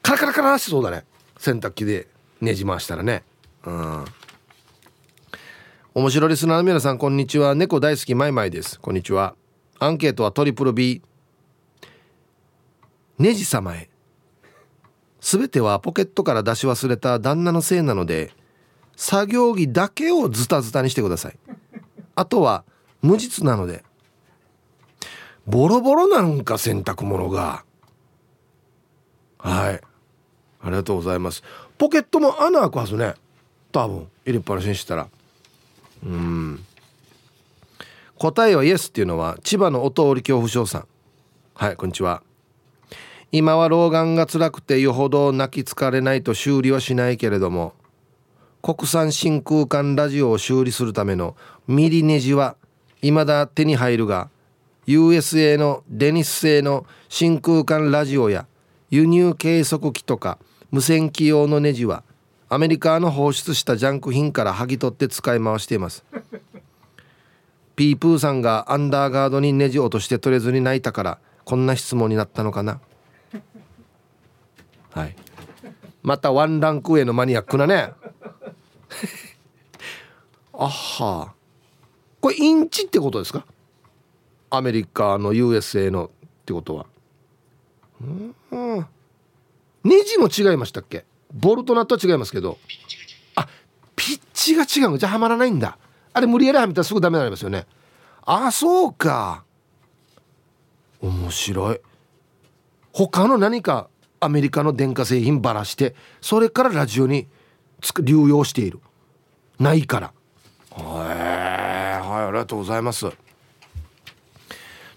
カラカラカラしそうだね。洗濯機で。ねじ回したらね。うん。面白リスナーの皆さんこんにちは。猫大好きマイマイです。こんにちは。アンケートはトリプル B ネジ様へ。全てはポケットから出し忘れた旦那のせいなので作業着だけをズタズタにしてください。あとは無実なので。ボロボロなんか洗濯物が。はい。ありがとうございます。ポケットも穴開くはずね。多分入れっぱなしにしたら。うん。答えはイエスっていうのは千葉のお通り恐怖症さん。はいこんにちは。今は老眼が辛くてよほど泣き疲れないと修理はしないけれども国産真空管ラジオを修理するためのミリネジは未だ手に入るが USA のデニス製の真空管ラジオや輸入計測器とか無線機用のネジはアメリカの放出したジャンク品から剥ぎ取って使い回しています。ピープーさんがアンダーガードにネジ落として取れずに泣いたからこんな質問になったのかな。はい。またワンランク上のマニアックなね。(laughs) あはこれインチってことですか？アメリカの USA のってことは。うん。ネジも違いましたっけ？ボルトナットは違いますけど。あピッチが違う。じゃあはまらないんだ。あれ無理やりはめたらすぐダメになりますよね。あそうか。面白い。他の何かアメリカの電化製品ばらしてそれからラジオに流用している。ないから。はいはいありがとうございます。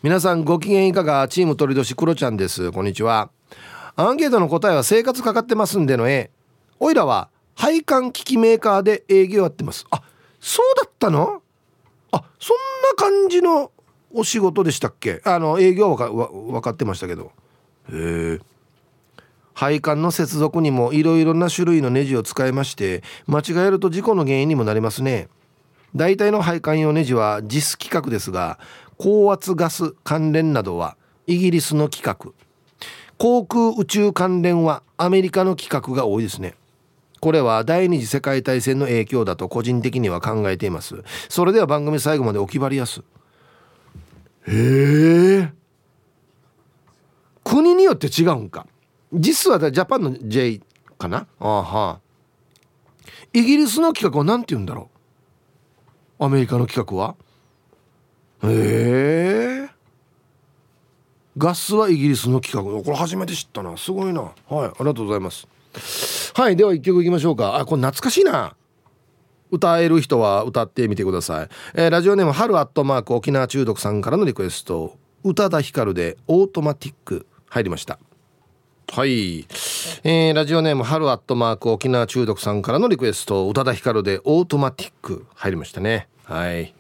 皆さんご機嫌いかが？チーム鳥年クロちゃんです。こんにちは。アンケートの答えは生活かかってますんでのえ。おいらは配管機器メーカーで営業やってます。あそうだったの？あそんな感じのお仕事でしたっけ？あの営業は分かってましたけど。へえ配管の接続にもいろいろな種類のネジを使いまして間違えると事故の原因にもなりますね。大体の配管用ネジは JIS 規格ですが高圧ガス関連などはイギリスの規格。航空宇宙関連はアメリカの規格が多いですね。これは第二次世界大戦の影響だと個人的には考えています。それでは番組最後までお決まりやす。へえ。国によって違うんか。実はジャパンの J かな？あはイギリスの規格は何て言うんだろう？アメリカの規格は？へえガスはイギリスの規格これ初めて知ったな。すごいな。はいありがとうございます。はいでは一曲いきましょうか。あこれ懐かしいな。歌える人は歌ってみてください、えー、ラジオネーム春アットマーク沖縄中毒さんからのリクエスト。宇多田ヒカルでオートマティック。入りましたはい、えー、ラジオネーム春アットマーク沖縄中毒さんからのリクエスト宇多田ヒカルでオートマティック入りましたね。はい。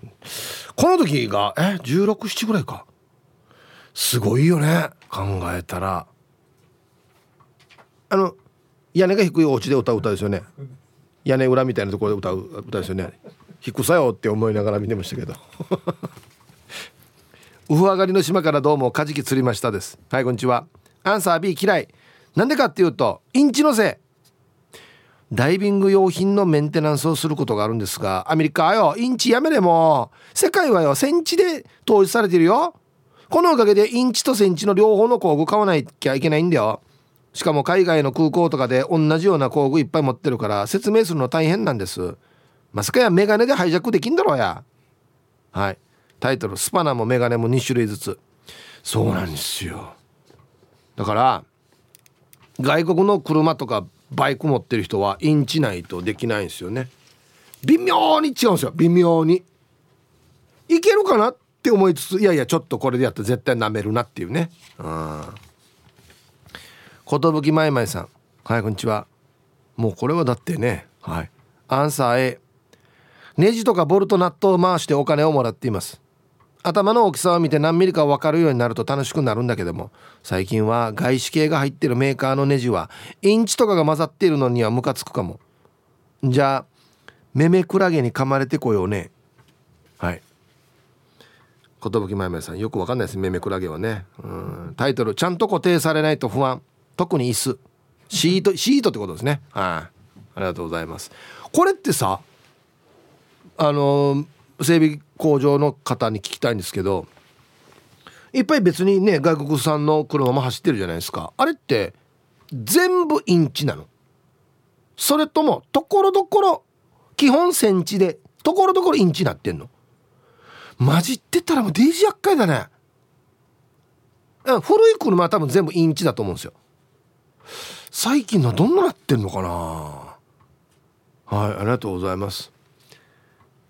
この時がえ1617ぐらいか。すごいよね。考えたら。あの屋根が低いお家で歌う歌ですよね。屋根裏みたいなところで歌う歌ですよね。低さよって思いながら見てましたけど。(laughs) ウフ上がりの島からどうもカジキ釣りましたです。はいこんにちは。アンサー B 嫌い。なんでかっていうとインチのせい。ダイビング用品のメンテナンスをすることがあるんですがアメリカはよインチやめれも。世界はよセンチで統一されてるよ。このおかげでインチとセンチの両方の工具買わなきゃいけないんだよ。しかも海外の空港とかで同じような工具いっぱい持ってるから説明するの大変なんです。まさかやメガネでハイジャックできんだろうや。はい。タイトル「スパナもメガネも2種類ずつ」そうなんですよ。だから外国の車とかバイク持ってる人はインチないとできないんですよね。微妙に違うんですよ。微妙に。いけるかな？って思いつついやいやちょっとこれでやったら絶対なめるなっていうね。うん。寿まいまいさん。はいこんにちはもうこれはだってねはい。アンサー A ネジとかボルトナットを回してお金をもらっています。頭の大きさを見て何ミリか分かるようになると楽しくなるんだけども最近は外資系が入ってるメーカーのネジはインチとかが混ざっているのにはムカつくかも。じゃあメメクラゲに噛まれてこようね。はい。寿まやまやさんよくわかんないですメメクラゲはね。うん。タイトルちゃんと固定されないと不安。特に椅子。シートシートってことですね。はい。ありがとうございます。これってさあの整備工場の方に聞きたいんですけどいっぱい別にね外国産の車も走ってるじゃないですか。あれって全部インチなの。それともところどころ基本センチでところどころインチなってんの。混じってたらもうデージ厄介だね。古い車は多分全部インチだと思うんですよ。最近のどんななってんのかな。はいありがとうございます。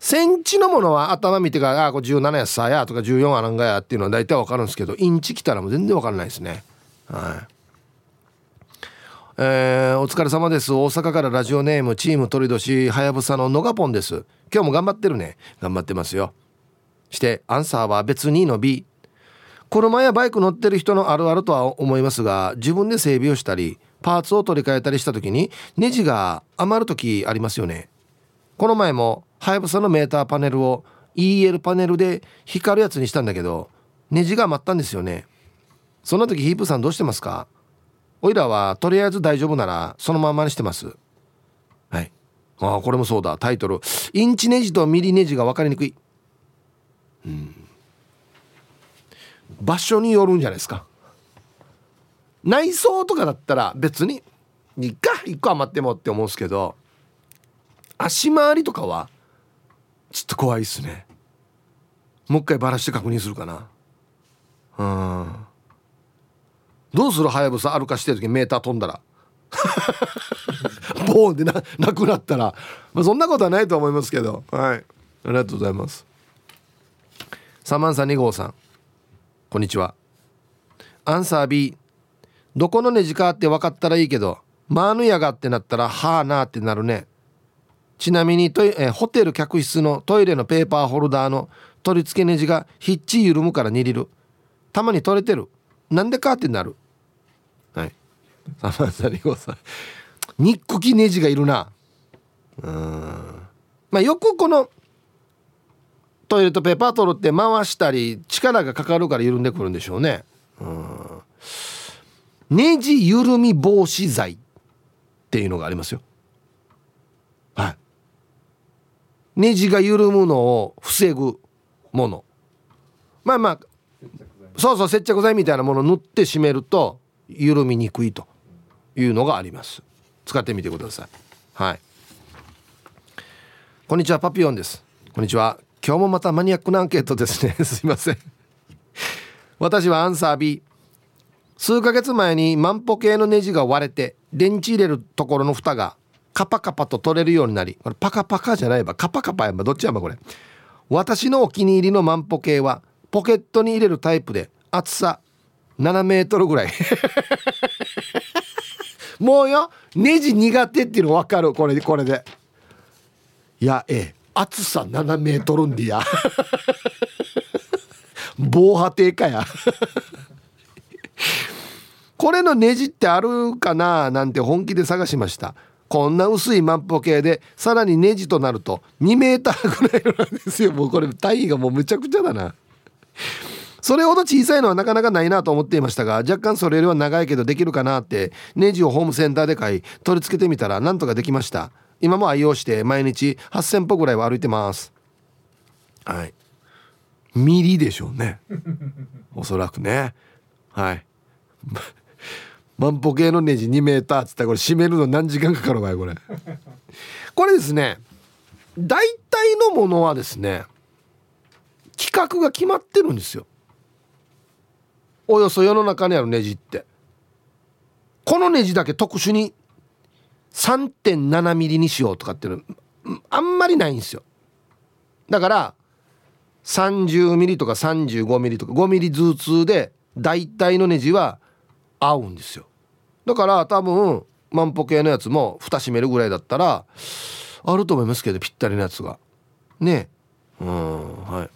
センチのものは頭見てから「あこれ17やさや」とか「14あなんがや」っていうのは大体わかるんですけどインチ来たらもう全然わからないですね。はい。えー、お疲れ様です。大阪からラジオネームチーム鳥年はやぶさののがぽんです。今日も頑張ってるね。頑張ってますよ。してアンサーは別にの B 車やバイク乗ってる人のあるあるとは思いますが自分で整備をしたりパーツを取り替えたりした時にネジが余る時ありますよね。この前もはやぶさのメーターパネルを EL パネルで光るやつにしたんだけどネジが余ったんですよね。そんな時ヒープさんどうしてますか？おいらはとりあえず大丈夫ならそのままにしてます。はい。ああこれもそうだ。タイトルインチネジとミリネジが分かりにくい。うん。場所によるんじゃないですか。内装とかだったら別にいっか1個余ってもって思うんですけど足回りとかはちょっと怖いっすね。もう一回バラして確認するかな。うん。どうする？はやぶさ歩かしてる時メーター飛んだら。(laughs) ボーンってななくなったら、まあ、そんなことはないと思いますけど。はい。ありがとうございます。サマンサ2号さん。こんにちは。アンサー B どこのネジかって分かったらいいけどマーヌヤがってなったらはあなってなるねちなみにトイえホテル客室のトイレのペーパーホルダーの取り付けネジがひっち緩むから握る。たまに取れてる。なんでかってなる。はい。サマンサ2号さん。ニックキネジがいるな。うん。まあよくこのトイレットペーパー取るって回したり力がかかるから緩んでくるんでしょうね。うん。ネジ緩み防止剤っていうのがありますよはいネジが緩むのを防ぐもの。まあまあそうそう接着剤みたいなものを塗って締めると緩みにくいというのがあります。使ってみてください。はい。こんにちはパピヨンです。こんにちは。今日もまたマニアックなアンケートですね。(laughs) すいません。私はアンサー B 数ヶ月前に万歩計のネジが割れて電池入れるところの蓋がカパカパと取れるようになりこれパカパカじゃないばカパカパやばどっちやばこれ。私のお気に入りの万歩計はポケットに入れるタイプで厚さ7メートルぐらい。(laughs) もうよネジ苦手っていうの分かるこれでこれで。いやええ。厚さ7メートルんでや。(laughs) 防波堤かや。(laughs) これのネジってあるかななんて本気で探しました。こんな薄い万歩計でさらにネジとなると2メーターぐらいなんですよ。もうこれ単位がもうむちゃくちゃだな。それほど小さいのはなかなかないなと思っていましたが若干それよりは長いけどできるかなってネジをホームセンターで買い取り付けてみたらなんとかできました。今も愛用して毎日8,000歩ぐらいは歩いてます。はい。ミリでしょうね。(laughs) おそらくね。はい万歩計のネジ2メーターっつったらこれ締めるの何時間かかるわよこれ。(laughs) これですね大体のものはですね規格が決まってるんですよ。およそ世の中にあるネジって。このネジだけ特殊に3.7ミリにしようとかっていうのあんまりないんですよ。だから30ミリとか35ミリとか5ミリずつで大体のネジは合うんですよ。だから多分万歩計のやつも蓋閉めるぐらいだったらあると思いますけどぴったりのやつが。ね。うんはい。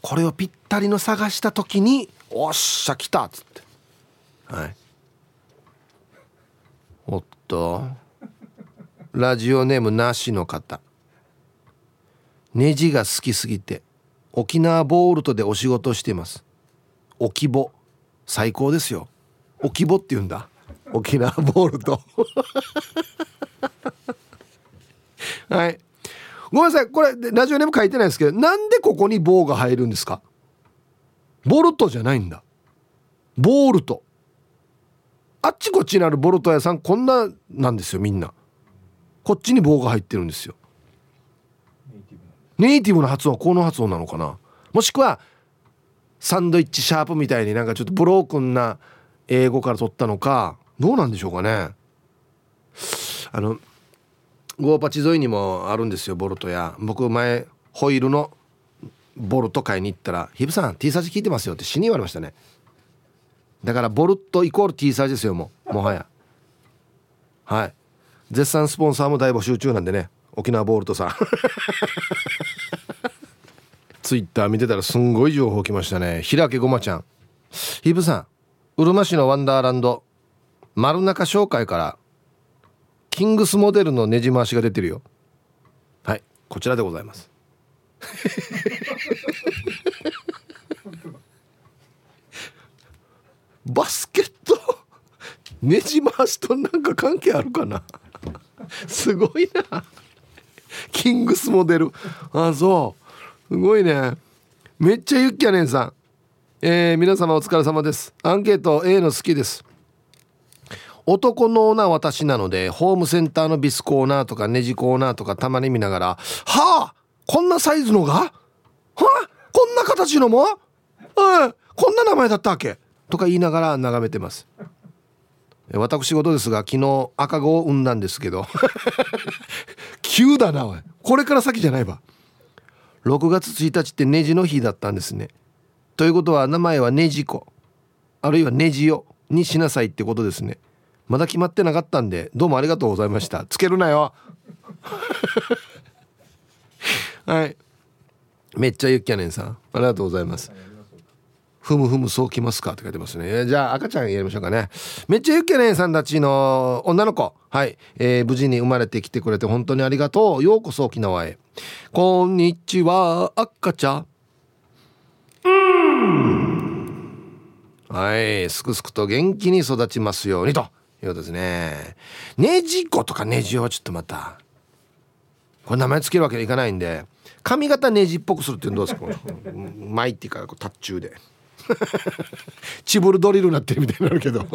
これをぴったりの探した時に「おっしゃ来た」っつって。はい。おっと。ラジオネームなしの方。ネジが好きすぎて沖縄ボールトでお仕事してます。沖ボ最高ですよ。沖ボって言うんだ。沖縄ボールト (laughs) はい。ごめんなさい。これラジオネーム書いてないですけどなんでここに棒が入るんですか？ボルトじゃないんだ。ボールトあっちこっちにあるボルト屋さんこんななんですよみんな。こっちに棒が入ってるんですよ。ネイティブな発音はこの発音なのかな？もしくはサンドイッチシャープみたいになんかちょっとブロークンな英語から取ったのかどうなんでしょうかね。あのゴーパチ沿いにもあるんですよボルトや僕前ホイールのボルト買いに行ったら「ヒブさん T サージ聞いてますよ」って死に言われましたね。だからボルトイコール T サージですよもうもはや。はい。絶賛スポンサーも大募集中なんでね沖縄ボルトさん。ツイッター見てたらすんごい情報来ましたね。平家ごまちゃん。ヒブさんうるま市のワンダーランド丸中商会からキングスモデルのねじ回しが出てるよ。はいこちらでございます。(laughs) バスケットねじ回しとなんか関係あるかな？(laughs) すごいな。(laughs) キングスモデル。あそう。すごいね。めっちゃユッキャネンさん。えー、皆様お疲れ様です。アンケート A の好きです。男のオーナー私なのでホームセンターのビスコーナーとかネジコーナーとかたまに見ながら「はあこんなサイズのが？はあこんな形のも？うんこんな名前だったわけ?」とか言いながら眺めてます。私事ですが昨日赤子を産んだんですけど。(laughs) 急だなおい。これから先じゃないわ。6月1日ってネジの日だったんですね。ということは名前はネジ子。あるいはネジよにしなさいってことですね。まだ決まってなかったんでどうもありがとうございました。つけるなよ。(laughs) はい。めっちゃゆっきゃねんさん。ありがとうございます。ふむふむそうきますかって書いてますね。じゃあ赤ちゃんやりましょうかね。めっちゃゆっきゃねんさんたちの女の子。はい、えー、無事に生まれてきてくれて本当にありがとう。ようこそ沖縄へ。こんにちは赤ちゃん。はいすくすくと元気に育ちますようにということですね。ネジ子とかネジはちょっとまたこれ名前つけるわけにいかないんで髪型ネジっぽくするっていうのどうですか？巻いっていうかこう達中で。(laughs) チブルドリルになってるみたいになるけど。(laughs)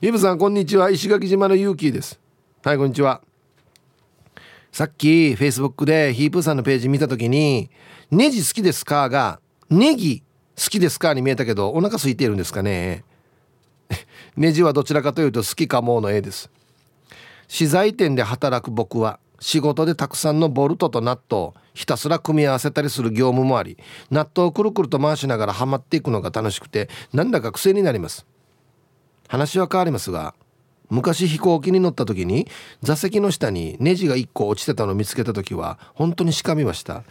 イブさんこんにちは。石垣島のユーキーです。はいこんにちはさっきフェイスブックでヒープーさんのページ見た時に「ネジ好きですか?」が「ネギ好きですか?」に見えたけどお腹空いているんですかね？(laughs) ネジはどちらかというと好きかもの絵です資材店で働く僕は仕事でたくさんのボルトとナットをひたすら組み合わせたりする業務もありナットをくるくると回しながらはまっていくのが楽しくてなんだか癖になります話は変わりますが昔飛行機に乗った時に座席の下にネジが1個落ちてたのを見つけた時は本当にしかみました。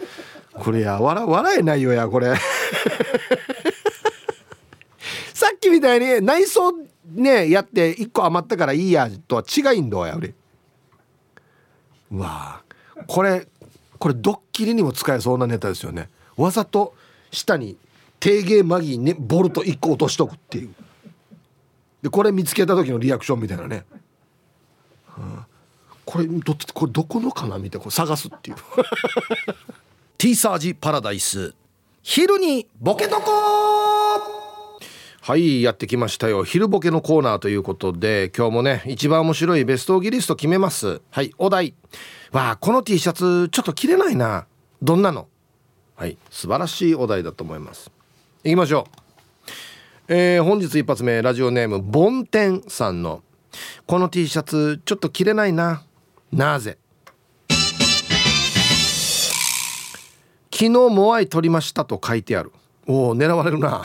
これや笑笑えないよやこれ。(laughs) さっきみたいに内装ねやって1個余ったからいいやとは違いんだや俺。うわこれこれドッキリにも使えそうなネタですよね。わざと下に低芸マギーにボルト1個落としとくっていう。でこれ見つけた時のリアクションみたいなね、はあ、これどこれどこのかなみたいなこ探すっていう。(laughs) T サージパラダイス。昼にボケとこはいやってきましたよ。昼ボケのコーナーということで今日もね一番面白いベストギリスト決めます。はい。お題。わあこの T シャツちょっと着れないな。どんなの？はい素晴らしいお題だと思います。いきましょうえー、本日一発目ラジオネームボンテンさんのこの T シャツちょっと着れないな。なぜ？昨日モアイ取りましたと書いてある。おお狙われるな。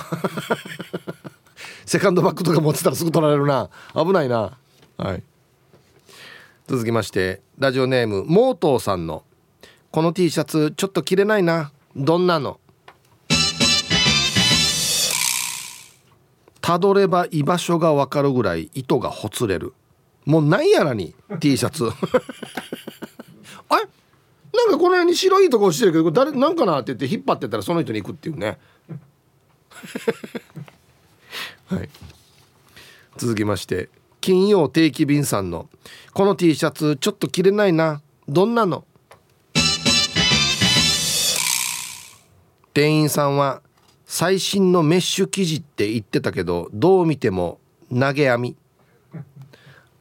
(laughs) セカンドバッグとか持ってたらすぐ取られるな。危ないな。はい。続きましてラジオネームモートーさんの「この T シャツちょっと着れないな。どんなの?」たどれば居場所がわかるぐらい糸がほつれる。もうなんやらに (laughs) T シャツ。あれ？なんかこの辺に白いとこしてるけど誰なんかなって言って引っ張ってたらその人に行くっていうね。(laughs) はい。続きまして金曜定期便さんの「この T シャツちょっと着れないな。どんなの?」店員さんは最新のメッシュ生地って言ってたけどどう見ても投げ網。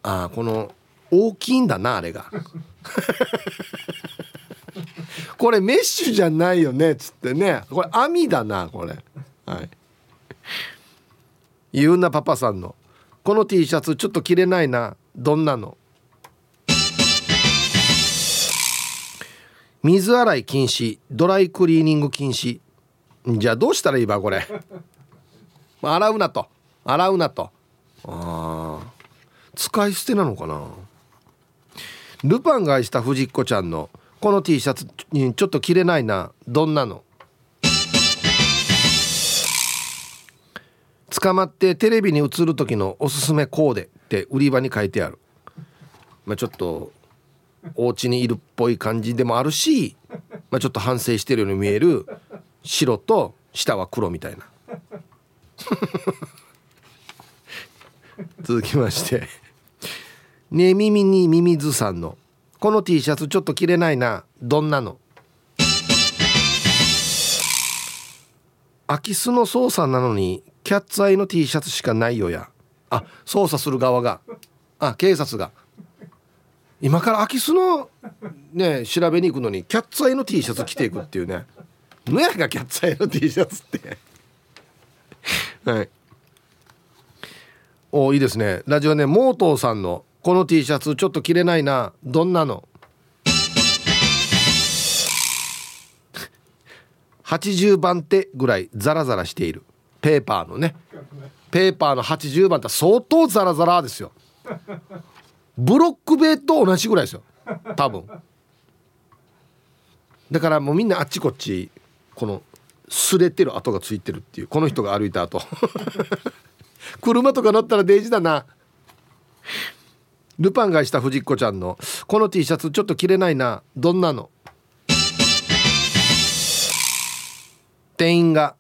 ああこの大きいんだなあれが。(laughs) これメッシュじゃないよねっつってね。これ網だなこれ。はい。ゆうなパパさんの。この T シャツちょっと着れないなどんなの。水洗い禁止ドライクリーニング禁止。じゃあどうしたらいいばこれ？洗うなと。洗うなと。あ使い捨てなのかな？ルパンが愛した藤子ちゃんのこの T シャツにちょっと着れないな。どんなの？捕まってテレビに映る時のおすすめコーデって売り場に書いてある。まあちょっとお家にいるっぽい感じでもあるし、まあ、ちょっと反省してるように見える白と下は黒みたいな。(laughs) 続きまして。ね耳にミミズさんの「この T シャツちょっと着れないな。どんなの?」空き巣の操作なのにキャッツアイの T シャツしかないよや。あ操作する側が。あ警察が。今から空き巣のね調べに行くのにキャッツアイの T シャツ着ていくっていうね。何やがキャッツアイの T シャツって。はい。おいいですね。ラジオネモートーさんのこの T シャツちょっと着れないな。どんなの？80番手ぐらいザラザラしている。ペーパーのね。ペーパーの80番って相当ザラザラですよ。ブロック塀と同じぐらいですよ。多分。だからもうみんなあっちこっちこの擦れてる跡がついてるっていうこの人が歩いた後。(laughs) 車とか乗ったらデイジだな。ルパンがした藤子ちゃんのこの T シャツちょっと着れないな。どんなの？店員が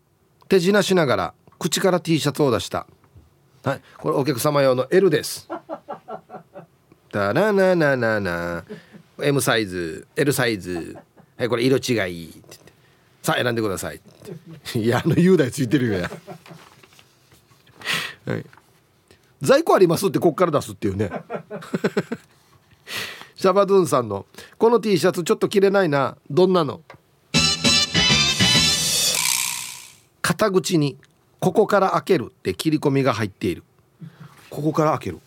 手品しながら口から T シャツを出した。はい。これお客様用の L です。だななななな M サイズ L サイズ。はいこれ色違い。って言ってさあ選んでください。(laughs) いやあの雄大ついてるよや。(laughs) はい。在庫ありますってこっから出すっていうね。(laughs) シャバドゥンさんの「この T シャツちょっと着れないな。どんなの?」肩口に「ここから開ける」って切り込みが入っている。ここから開ける、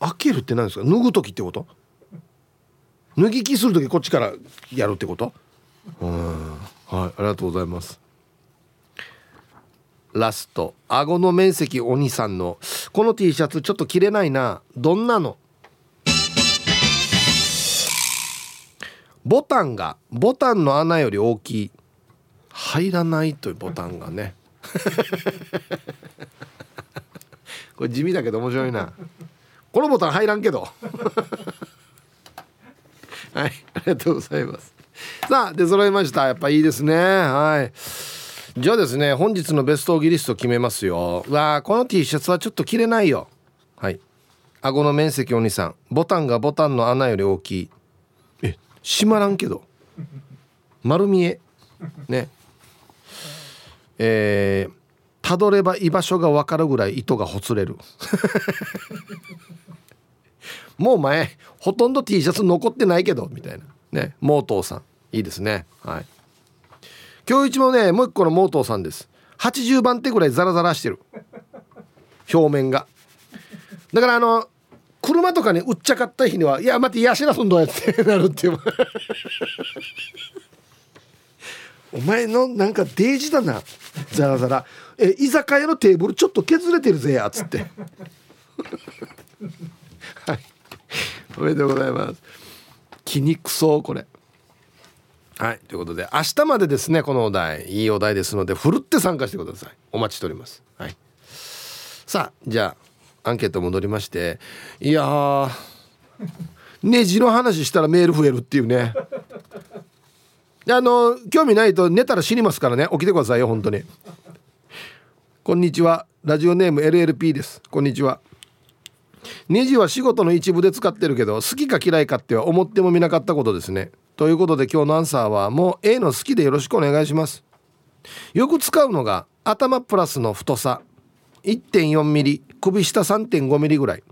開けるって何ですか？脱ぐ時ってこと？脱ぎ着する時こっちからやるってこと？うん。はいありがとうございます。ラスト。顎の面積お兄さんの。この T シャツちょっと着れないな。どんなの？ボタンがボタンの穴より大きい。入らないというボタンがね。(laughs) これ地味だけど面白いな。このボタン入らんけど。(laughs) はいありがとうございます。さあ出揃いました。やっぱいいですね。はい。じゃあですね本日のベストギリスト決めますよ。わあこの T シャツはちょっと着れないよ。はい。顎の面積お兄さん。ボタンがボタンの穴より大きい。え閉まらんけど。丸見え。ね。えー、たどれば居場所が分かるぐらい糸がほつれる。(laughs) もう前ほとんど T シャツ残ってないけどみたいな。ね。モートーさん。いいですね。はい。今日一もねもう一個のモートーさんです。80番手ぐらいザラザラしてる。表面が。だからあの車とかに売っちゃかった日には「いや待っていやしなそんどうや」ってなるっていう。(laughs) お前のなんかデージだな。ザラザラ。え居酒屋のテーブルちょっと削れてるぜやつって。(laughs) はい。おめでとうございます。気にくそうこれ。はいということで明日までですねこのお題いいお題ですのでふるって参加してください。お待ちしております。はい。さあじゃあアンケート戻りましていやネジの話したらメール増えるっていうね。あの興味ないと寝たら死にますからね。起きてくださいよ本当に。こんにちは。ラジオネーム LLP です。こんにちは。ネジは仕事の一部で使ってるけど好きか嫌いかっては思ってもみなかったことですね。ということで今日のアンサーはもう A の好きでよろしくお願いします。よく使うのが頭プラスの太さ。1.4mm 首下 3.5mm ぐらい。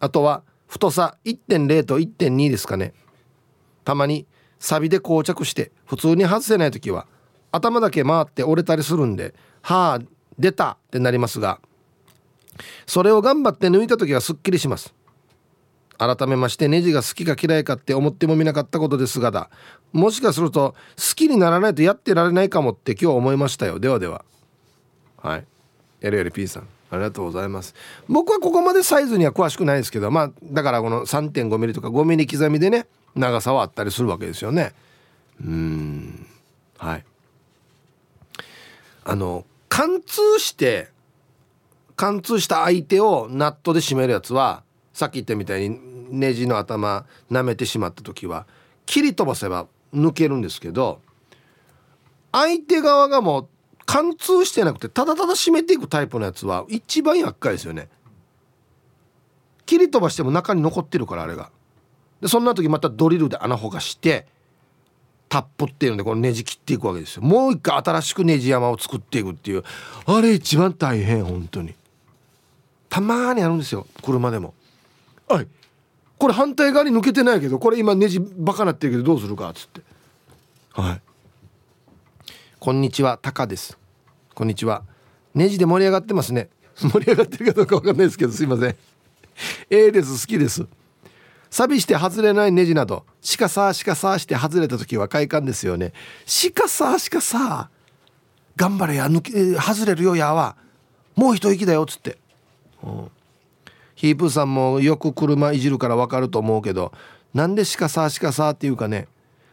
あとは太さ1.0と1.2ですかね。たまにサビで膠着して普通に外せない時は頭だけ回って折れたりするんで「はあ出た!」ってなりますがそれを頑張って抜いた時はすっきりします。改めましてネジが好きか嫌いかって思ってもみなかったことですがだ。もしかすると好きにならないとやってられないかもって今日思いましたよ。ではでは。はい。LLP さん。ありがとうございます。僕はここまでサイズには詳しくないですけどまあだからこの 3.5mm とか 5mm 刻みでね長さはあったりするわけですよね。うん。はい。あの貫通して貫通した相手をナットで締めるやつはさっき言ったみたいにネジの頭舐めてしまった時は切り飛ばせば抜けるんですけど相手側がもう貫通してなくてただただ締めていくタイプのやつは一番厄介ですよね。切り飛ばしても中に残ってるからあれが。でそんな時またドリルで穴ほがしてタップっていうのでこのネジ切っていくわけですよ。もう一回新しくネジ山を作っていくっていう。あれ一番大変本当に。たまにあるんですよ車でもはいこれ反対側に抜けてないけどこれ今ネジバカなってるけどどうするかっつって。はい。こんにちはタカです。こんにちは。ネジで盛り上がってますね。(laughs) 盛り上がってるかどうかわかんないですけどすいません。(laughs) A です。好きです。錆びして外れないネジなどしかさしかさして外れた時は快感ですよね。しかさしかさ頑張れや抜け外れるよやは。もう一息だよっつって、うん、ヒープーさんもよく車いじるからわかると思うけどなんでしかさしかさっていうかね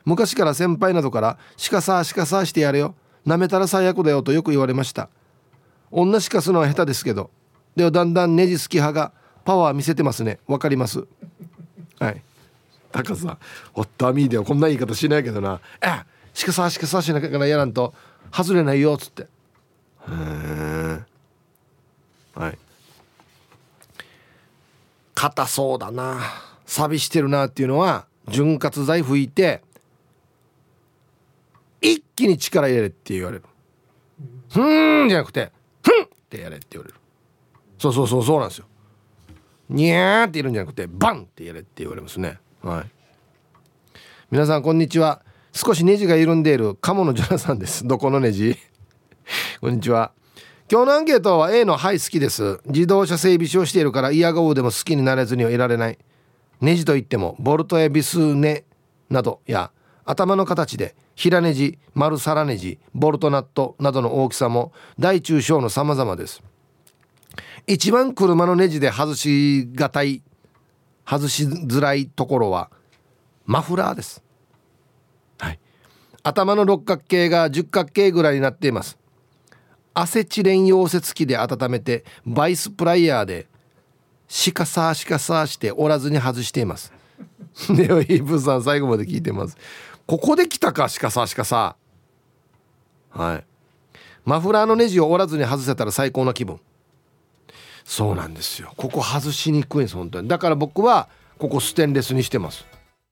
昔から先輩などからしかさしかさしてやれよ。なめたら最悪だよとよく言われました。女しかすのは下手ですけどではだんだんネジ好き派がパワー見せてますね。わかります。はい。高さホットアミーではこんな言い方しないけどな「えしかさしかさしながらやらんと外れないよ」っつって。へえはい硬そうだな。錆びしてるなっていうのは潤滑剤拭いて一気に力入れるって言われる「ふーん」じゃなくて「ふん」ってやれって言われる。そうそうそうそうなんですよ。にゃーって言るんじゃなくてバンってやれって言われますね。はい。皆さんこんにちは。少しネジが緩んでいる鴨のジョナさんです。どこのネジ？(laughs) こんにちは。今日のアンケートは A の「はい好きです」自動車整備士をしているからイヤゴーでも好きになれずにはいられない。ネジといってもボルトやビスネなどや頭の形で平ネジ丸皿ネジボルトナットなどの大きさも大中小の様々です。一番車のネジで外しがたい外しづらいところはマフラーです、はい、頭の六角形が十角形ぐらいになっています。アセチレン溶接機で温めてバイスプライヤーでシカサーシカサーして折らずに外しています。(laughs) ネオイーブさん最後まで聞いてます。ここで来たかシカサーシカサー。はい。マフラーのネジを折らずに外せたら最高な気分。そうなんですよ。ここ外しにくいんです本当に。だから僕はここステンレスにしてます。